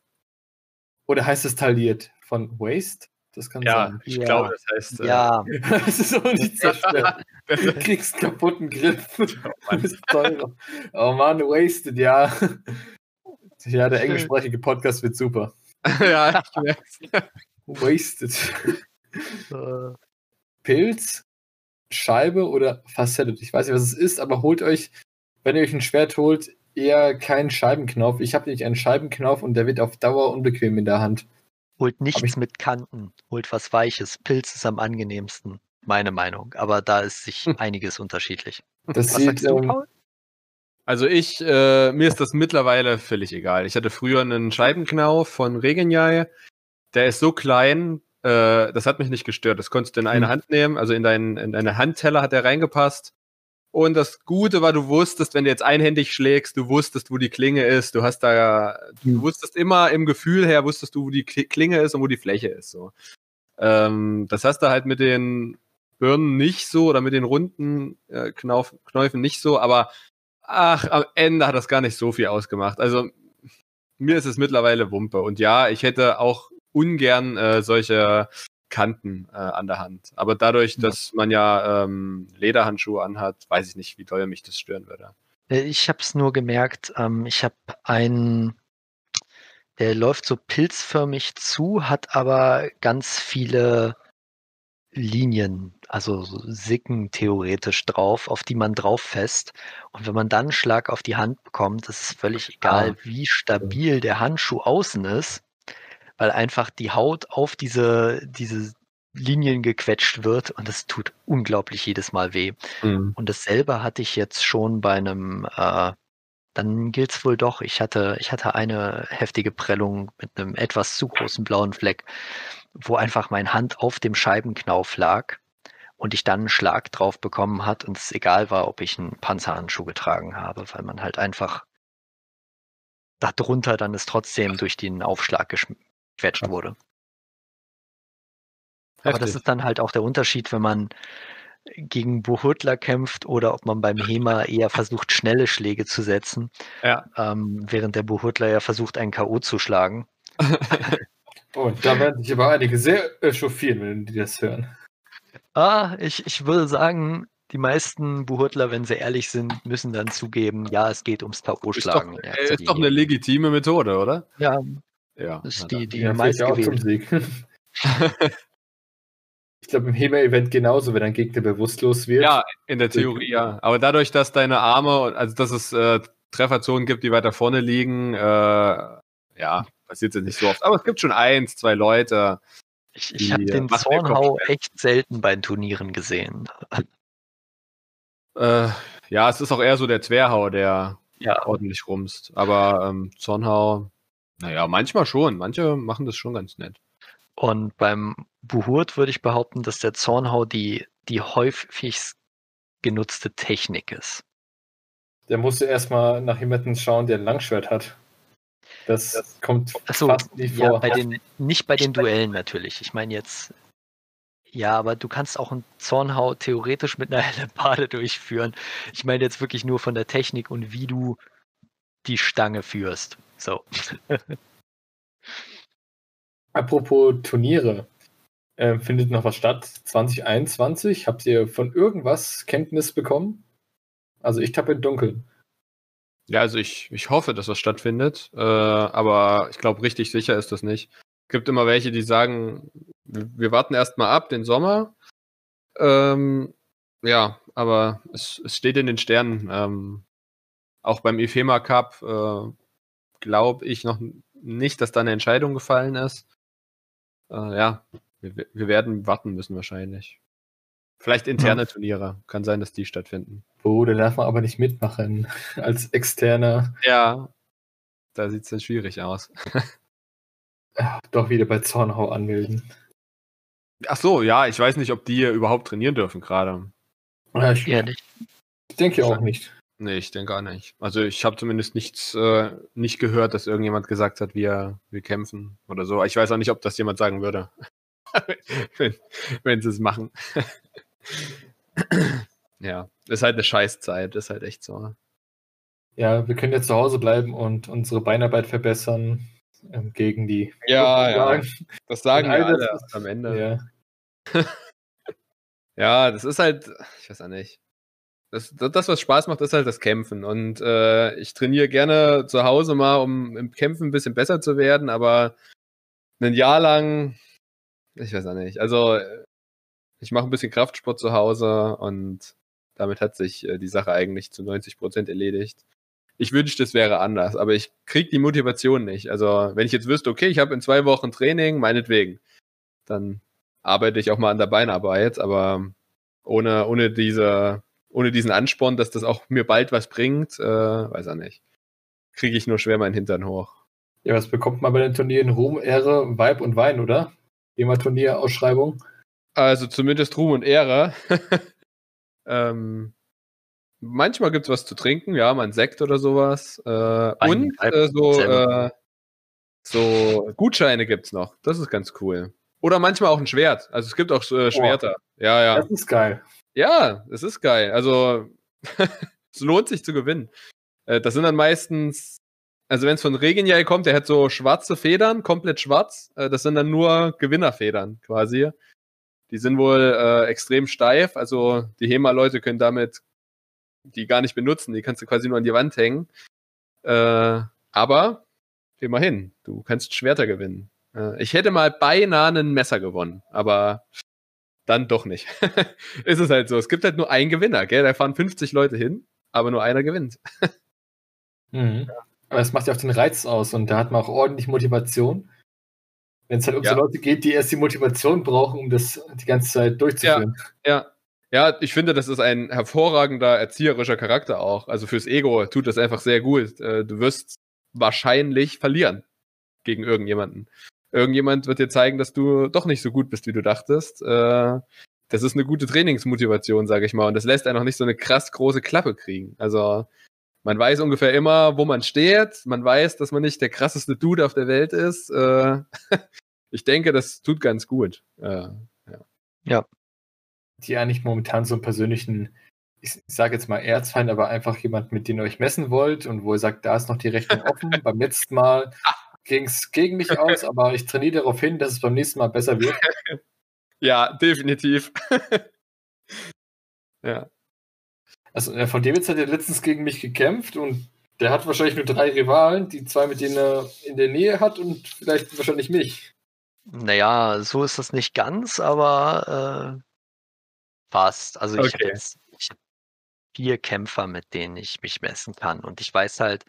Oder heißt es tailliert von waste? Das kann ja, sein. Ich ja, glaube, das heißt. Äh, ja. das ist auch nicht zerstört. du kriegst einen kaputten Griff. Oh, ist teurer. Oh Mann, wasted, ja. Ja, der englischsprachige Podcast wird super. ja, ich merk's. Wasted. Pilz, Scheibe oder Facette. Ich weiß nicht, was es ist, aber holt euch, wenn ihr euch ein Schwert holt, eher keinen Scheibenknauf. Ich habe nicht einen Scheibenknauf und der wird auf Dauer unbequem in der Hand. Holt nichts mit Kanten, holt was Weiches. Pilz ist am angenehmsten, meine Meinung. Aber da ist sich hm. einiges unterschiedlich. Das was sieht, ähm, also ich, äh, mir ist das mittlerweile völlig egal. Ich hatte früher einen Scheibenknauf von Regenjai. Der ist so klein, äh, das hat mich nicht gestört. Das konntest du in eine mhm. Hand nehmen, also in, dein, in deine Handteller hat der reingepasst. Und das Gute war, du wusstest, wenn du jetzt einhändig schlägst, du wusstest, wo die Klinge ist. Du hast da, du mhm. wusstest immer im Gefühl her, wusstest du, wo die Klinge ist und wo die Fläche ist. So. Ähm, das hast du halt mit den Birnen nicht so oder mit den runden äh, Knauf, Knäufen nicht so, aber ach, am Ende hat das gar nicht so viel ausgemacht. Also mir ist es mittlerweile Wumpe. Und ja, ich hätte auch ungern äh, solche Kanten äh, an der Hand. Aber dadurch, dass man ja ähm, Lederhandschuhe anhat, weiß ich nicht, wie doll mich das stören würde. Äh, ich habe es nur gemerkt, ähm, ich habe einen, der läuft so pilzförmig zu, hat aber ganz viele Linien, also so Sicken theoretisch drauf, auf die man drauf fest. Und wenn man dann einen Schlag auf die Hand bekommt, ist völlig egal, ah. wie stabil der Handschuh außen ist weil einfach die Haut auf diese, diese Linien gequetscht wird und das tut unglaublich jedes Mal weh. Mhm. Und dasselbe hatte ich jetzt schon bei einem, äh, dann gilt's wohl doch, ich hatte, ich hatte eine heftige Prellung mit einem etwas zu großen blauen Fleck, wo einfach meine Hand auf dem Scheibenknauf lag und ich dann einen Schlag drauf bekommen hat und es egal war, ob ich einen Panzerhandschuh getragen habe, weil man halt einfach darunter dann es trotzdem durch den Aufschlag gequetscht wurde. Heftig. Aber das ist dann halt auch der Unterschied, wenn man gegen Buhutler kämpft oder ob man beim HEMA eher versucht, schnelle Schläge zu setzen, ja. ähm, während der Buhutler ja versucht, einen K.O. zu schlagen. Und da werden sich aber einige sehr echauffieren, wenn die das hören. Ah, ich, ich würde sagen, die meisten Buhutler, wenn sie ehrlich sind, müssen dann zugeben, ja, es geht ums K.O.-Schlagen. Ist, doch, ist doch eine legitime Methode, oder? Ja, ja, das ist die, die ja, meist auch zum Sieg. ich glaube, im HEMA-Event genauso, wenn ein Gegner bewusstlos wird. Ja, in der Theorie, ja. Aber dadurch, dass deine Arme, also dass es äh, Trefferzonen gibt, die weiter vorne liegen, äh, ja, passiert es nicht so oft. Aber es gibt schon eins, zwei Leute. Ich, ich habe den Zornhau echt selten bei den Turnieren gesehen. Äh, ja, es ist auch eher so der Zwerhau, der ja. ordentlich rumst. Aber ähm, Zornhau, naja, manchmal schon. Manche machen das schon ganz nett. Und beim Buhurt würde ich behaupten, dass der Zornhau die, die häufigst genutzte Technik ist. Der musste erstmal nach jemandem schauen, der ein Langschwert hat. Das, das kommt Achso, fast vor. Ja, bei den, nicht bei den Duellen natürlich. Ich meine jetzt, ja, aber du kannst auch einen Zornhau theoretisch mit einer Hellebarde durchführen. Ich meine jetzt wirklich nur von der Technik und wie du die Stange führst. So. Apropos Turniere. Äh, findet noch was statt 2021? Habt ihr von irgendwas Kenntnis bekommen? Also ich tappe im Dunkeln. Ja, also ich, ich hoffe, dass was stattfindet, äh, aber ich glaube, richtig sicher ist das nicht. Es gibt immer welche, die sagen, wir warten erstmal ab, den Sommer. Ähm, ja, aber es, es, steht in den Sternen. Ähm, auch beim IFEMA Cup äh, glaube ich noch nicht, dass da eine Entscheidung gefallen ist. Äh, ja, wir, wir, werden warten müssen wahrscheinlich. Vielleicht interne. Turniere. Kann sein, dass die stattfinden. Oh, da darf man aber nicht mitmachen als externer. Ja, da sieht es dann schwierig aus. Doch wieder bei Zornhau anmelden. Ach so, ja, ich weiß nicht, ob die überhaupt trainieren dürfen gerade. Ja, ich, ja, ich denke auch nicht. Nee, ich denke auch nicht. Also ich habe zumindest nichts äh, nicht gehört, dass irgendjemand gesagt hat, wir, wir kämpfen oder so. Ich weiß auch nicht, ob das jemand sagen würde, wenn, wenn sie es machen. ja, ist halt eine Scheißzeit, ist halt echt so. Ja, wir können jetzt zu Hause bleiben und unsere Beinarbeit verbessern ähm, gegen die. Ja, ja. Das sagen wir alle am Ende. Ja. ja, das ist halt, ich weiß auch nicht das, das, was Spaß macht, ist halt das Kämpfen. Und äh, ich trainiere gerne zu Hause mal, um im Kämpfen ein bisschen besser zu werden, aber ein Jahr lang, ich weiß auch nicht. Also ich mache ein bisschen Kraftsport zu Hause und damit hat sich äh, die Sache eigentlich zu 90 Prozent erledigt. Ich wünschte, es wäre anders, aber ich kriege die Motivation nicht. Also, wenn ich jetzt wüsste, okay, ich habe in zwei Wochen Training, meinetwegen, dann arbeite ich auch mal an der Beinarbeit, aber ohne, ohne, diese, ohne diesen Ansporn, dass das auch mir bald was bringt, äh, weiß er nicht. Kriege ich nur schwer meinen Hintern hoch. Ja, was bekommt man bei den Turnieren? Ruhm, Ehre, Weib und Wein, oder? Thema Turnierausschreibung. Also zumindest Ruhm und Ehre. ähm, manchmal gibt es was zu trinken, ja, mal ein Sekt oder sowas. Äh, und äh, so, äh, so Gutscheine gibt es noch. Das ist ganz cool. Oder manchmal auch ein Schwert. Also es gibt auch äh, Schwerter. Oh, ja, ja. Das ist geil. Ja, es ist geil. Also es lohnt sich zu gewinnen. Äh, das sind dann meistens, also wenn es von Regenjai kommt, der hat so schwarze Federn, komplett schwarz. Äh, das sind dann nur Gewinnerfedern quasi. Die sind wohl äh, extrem steif. Also die HEMA-Leute können damit die gar nicht benutzen. Die kannst du quasi nur an die Wand hängen. Äh, aber immerhin, du kannst Schwerter gewinnen. Äh, ich hätte mal beinahe ein Messer gewonnen, aber dann doch nicht. ist es halt so. Es gibt halt nur einen Gewinner, gell? Da fahren 50 Leute hin, aber nur einer gewinnt. mhm. Aber es macht ja auch den Reiz aus und da hat man auch ordentlich Motivation. Wenn es halt um ja. so Leute geht, die erst die Motivation brauchen, um das die ganze Zeit durchzuführen. Ja, ja. Ja, ich finde, das ist ein hervorragender erzieherischer Charakter auch. Also fürs Ego tut das einfach sehr gut. Äh, du wirst wahrscheinlich verlieren gegen irgendjemanden. Irgendjemand wird dir zeigen, dass du doch nicht so gut bist, wie du dachtest. Äh, das ist eine gute Trainingsmotivation, sage ich mal. Und das lässt einen auch nicht so eine krass große Klappe kriegen. Also man weiß ungefähr immer, wo man steht. Man weiß, dass man nicht der krasseste Dude auf der Welt ist. Äh, ich denke, das tut ganz gut. ja. ja die eigentlich momentan so einen persönlichen, ich sage jetzt mal Erzfeind, aber einfach jemand, mit dem ihr euch messen wollt und wo ihr sagt, da ist noch die Rechnung offen. beim letzten Mal ging es gegen mich aus, aber ich trainiere darauf hin, dass es beim nächsten Mal besser wird. Ja, definitiv. ja. Also der von Davids hat ja letztens gegen mich gekämpft und der hat wahrscheinlich nur drei Rivalen, die zwei, mit denen er in der Nähe hat und vielleicht wahrscheinlich mich. Naja, so ist das nicht ganz, aber äh, Fast. Also ich habe jetzt ich hab vier Kämpfer, mit denen ich mich messen kann. Und ich weiß halt,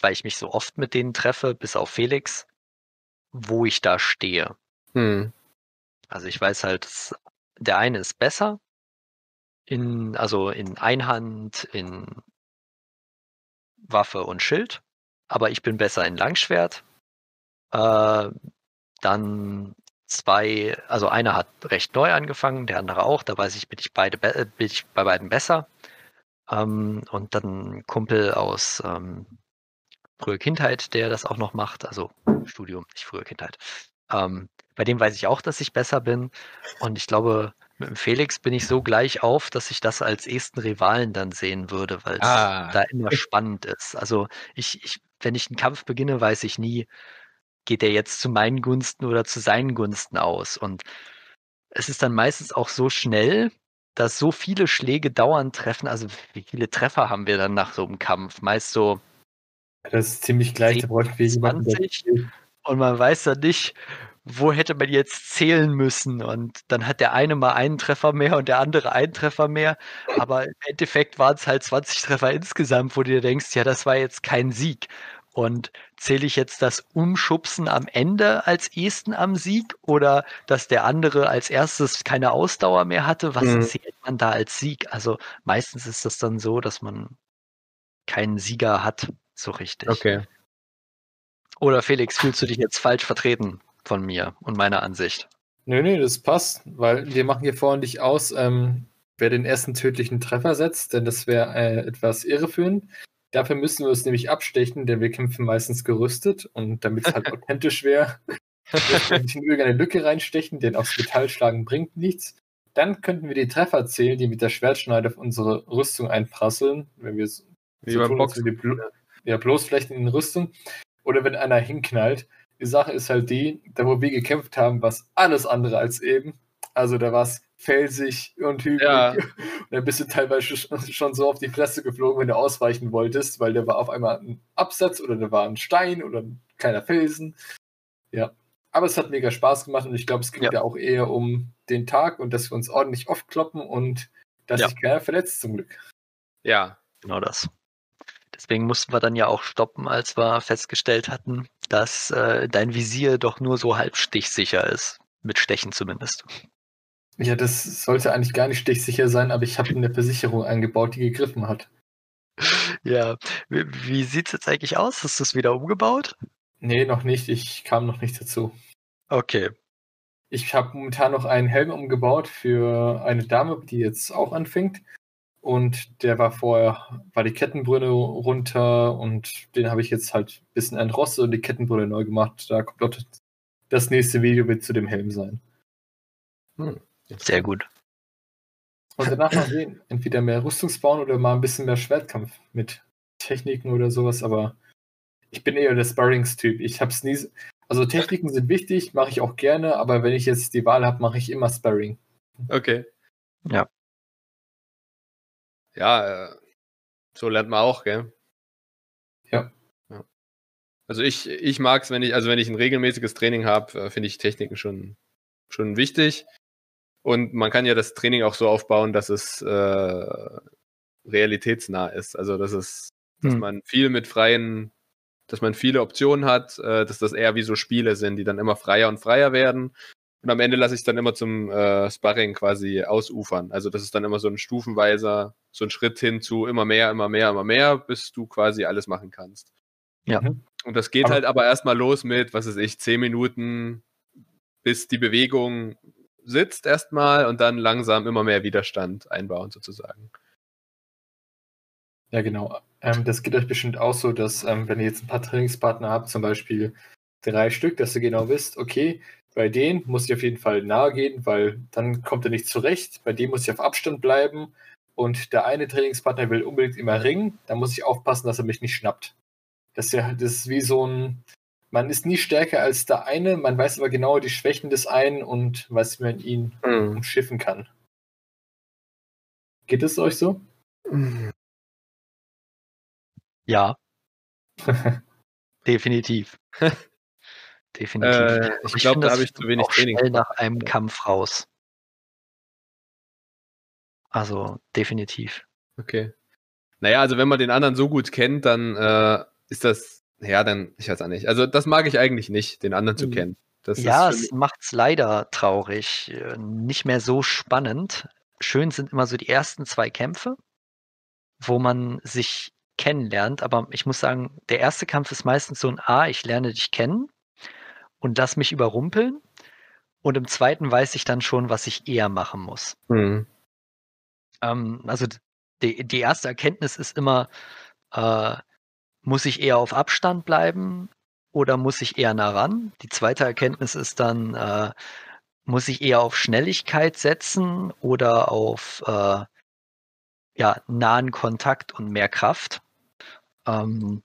weil ich mich so oft mit denen treffe, bis auf Felix, wo ich da stehe. Hm. Also ich weiß halt, der eine ist besser in, also in Einhand, in Waffe und Schild, aber ich bin besser in Langschwert. Äh, dann zwei, also einer hat recht neu angefangen, der andere auch, da weiß ich, bin ich beide bin ich bei beiden besser. Ähm, und dann ein Kumpel aus ähm, früher Kindheit, der das auch noch macht, also Studium, nicht früher Kindheit. Ähm, bei dem weiß ich auch, dass ich besser bin. Und ich glaube, mit dem Felix bin ich so gleich auf, dass ich das als ersten Rivalen dann sehen würde, weil es ah. da immer spannend ist. Also ich, ich, wenn ich einen Kampf beginne, weiß ich nie, geht er jetzt zu meinen Gunsten oder zu seinen Gunsten aus? Und es ist dann meistens auch so schnell, dass so viele Schläge dauernd treffen. Also wie viele Treffer haben wir dann nach so einem Kampf? Meist so. Das ist ziemlich gleich. 10, da 20. Und man weiß dann nicht, wo hätte man jetzt zählen müssen? Und dann hat der eine mal einen Treffer mehr und der andere einen Treffer mehr. Aber im Endeffekt waren es halt 20 Treffer insgesamt, wo du dir denkst, ja, das war jetzt kein Sieg. Und zähle ich jetzt das Umschubsen am Ende als Esten am Sieg oder dass der andere als erstes keine Ausdauer mehr hatte? Was mhm. zählt man da als Sieg? Also meistens ist das dann so, dass man keinen Sieger hat, so richtig. Okay. Oder Felix, fühlst du dich jetzt falsch vertreten von mir und meiner Ansicht? Nö, nö, das passt, weil wir machen hier vorhin nicht aus, ähm, wer den ersten tödlichen Treffer setzt, denn das wäre äh, etwas irreführend. Dafür müssen wir es nämlich abstechen, denn wir kämpfen meistens gerüstet und damit es halt authentisch wäre, nicht in irgendeine Lücke reinstechen, denn aufs Metall schlagen bringt nichts. Dann könnten wir die Treffer zählen, die mit der Schwertschneide auf unsere Rüstung einprasseln, wenn wir es so tun, Boxen. wir die Blo ja, Bloßflächen in Rüstung. Oder wenn einer hinknallt. Die Sache ist halt die, da wo wir gekämpft haben, war es alles andere als eben. Also da war es felsig und hügelig. Ja. Und dann bist du teilweise schon so auf die Fresse geflogen, wenn du ausweichen wolltest, weil da war auf einmal ein Absatz oder da war ein Stein oder ein kleiner Felsen. Ja. Aber es hat mega Spaß gemacht und ich glaube, es geht ja. ja. auch eher um den Tag und dass wir uns ordentlich oft kloppen und dass ja. sich keiner verletzt zum Glück. Ja. Genau das. Deswegen mussten wir dann ja auch stoppen, als wir festgestellt hatten, dass äh, dein Visier doch nur so halb stichsicher ist. Mit Stechen zumindest. Ja, das sollte eigentlich gar nicht stichsicher sein, aber ich habe eine Versicherung eingebaut, die gegriffen hat. Ja, wie, wie sieht es jetzt eigentlich aus? Hast du es wieder umgebaut? Nee, noch nicht. Ich kam noch nicht dazu. Okay. Ich habe momentan noch einen Helm umgebaut für eine Dame, die jetzt auch anfängt. Und der war vorher, war die Kettenbrille runter und den habe ich jetzt halt ein bisschen entrostet und die Kettenbrille neu gemacht. Da kommt auch das nächste Video wird zu dem Helm sein. Hm, sehr gut. Und danach mal sehen, entweder mehr Rüstungsbauen oder mal ein bisschen mehr Schwertkampf mit Techniken oder sowas, aber ich bin eher der Sparrings-Typ. Ich hab's nie. Also Techniken sind wichtig, mache ich auch gerne, aber wenn ich jetzt die Wahl habe, mache ich immer Sparring. Okay. Ja. Ja, äh, so lernt man auch, gell? Ja. ja. Also ich, ich mag es, wenn ich, also wenn ich ein regelmäßiges Training habe, äh, finde ich Techniken schon, schon wichtig. Und man kann ja das Training auch so aufbauen, dass es äh, realitätsnah ist. Also dass es, dass hm. man viel mit freien, dass man viele Optionen hat, äh, dass das eher wie so Spiele sind, die dann immer freier und freier werden. Und am Ende lasse ich es dann immer zum äh, Sparring quasi ausufern. Also das ist dann immer so ein stufenweiser, so ein Schritt hin zu immer mehr, immer mehr, immer mehr, bis du quasi alles machen kannst. Ja. Mhm. Und das geht aber halt aber erstmal los mit, was weiß ich, zehn Minuten, bis die Bewegung sitzt erstmal und dann langsam immer mehr Widerstand einbauen sozusagen. Ja, genau. Ähm, das geht euch bestimmt auch so, dass ähm, wenn ihr jetzt ein paar Trainingspartner habt, zum Beispiel drei Stück, dass ihr genau wisst, okay, bei denen muss ich auf jeden Fall nahe gehen, weil dann kommt er nicht zurecht. Bei dem muss ich auf Abstand bleiben. Und der eine Trainingspartner will unbedingt immer ringen. Da muss ich aufpassen, dass er mich nicht schnappt. Das ist, ja, das ist wie so ein. Man ist nie stärker als der eine, man weiß aber genau die Schwächen des einen und weiß, wie man ihn mhm. umschiffen kann. Geht es euch so? Ja. Definitiv. Definitiv. Äh, ich, ich glaube, da habe ich zu wenig Training. Schnell nach einem Kampf raus. Also definitiv. Okay. Naja, also wenn man den anderen so gut kennt, dann äh, ist das, ja, dann, ich weiß auch nicht. Also das mag ich eigentlich nicht, den anderen zu hm. kennen. Das ja, es macht es leider traurig. Äh, nicht mehr so spannend. Schön sind immer so die ersten zwei Kämpfe, wo man sich kennenlernt. Aber ich muss sagen, der erste Kampf ist meistens so ein A, ich lerne dich kennen und lass mich überrumpeln. Und im zweiten weiß ich dann schon, was ich eher machen muss. Mhm. Ähm, also die, die erste Erkenntnis ist immer, äh, muss ich eher auf Abstand bleiben oder muss ich eher nah ran? Die zweite Erkenntnis ist dann, äh, muss ich eher auf Schnelligkeit setzen oder auf äh, ja, nahen Kontakt und mehr Kraft? Ähm,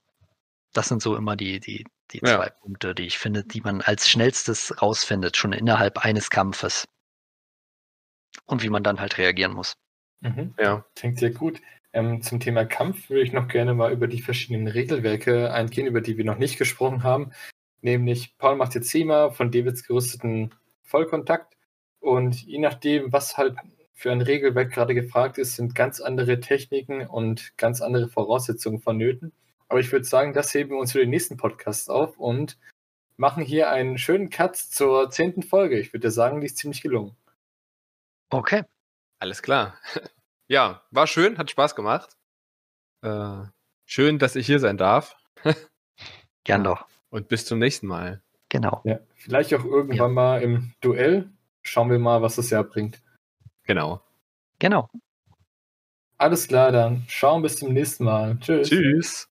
das sind so immer die, die, die ja. zwei Punkte, die ich finde, die man als schnellstes rausfindet, schon innerhalb eines Kampfes. Und wie man dann halt reagieren muss. Mhm. Ja, klingt sehr gut. Ähm, zum Thema Kampf würde ich noch gerne mal über die verschiedenen Regelwerke eingehen, über die wir noch nicht gesprochen haben. Nämlich, Paul macht jetzt Thema von Davids gerüsteten Vollkontakt. Und je nachdem, was halt für ein Regelwerk gerade gefragt ist, sind ganz andere Techniken und ganz andere Voraussetzungen vonnöten. Aber ich würde sagen, das heben wir uns für den nächsten Podcast auf und machen hier einen schönen Cut zur zehnten Folge. Ich würde sagen, die ist ziemlich gelungen. Okay. Alles klar. Ja, war schön, hat Spaß gemacht. Äh, schön, dass ich hier sein darf. Gern doch. Und bis zum nächsten Mal. Genau. Ja, vielleicht auch irgendwann ja. mal im Duell. Schauen wir mal, was das Jahr bringt. Genau. Genau. Alles klar, dann schauen bis zum nächsten Mal. Tschüss. Tschüss.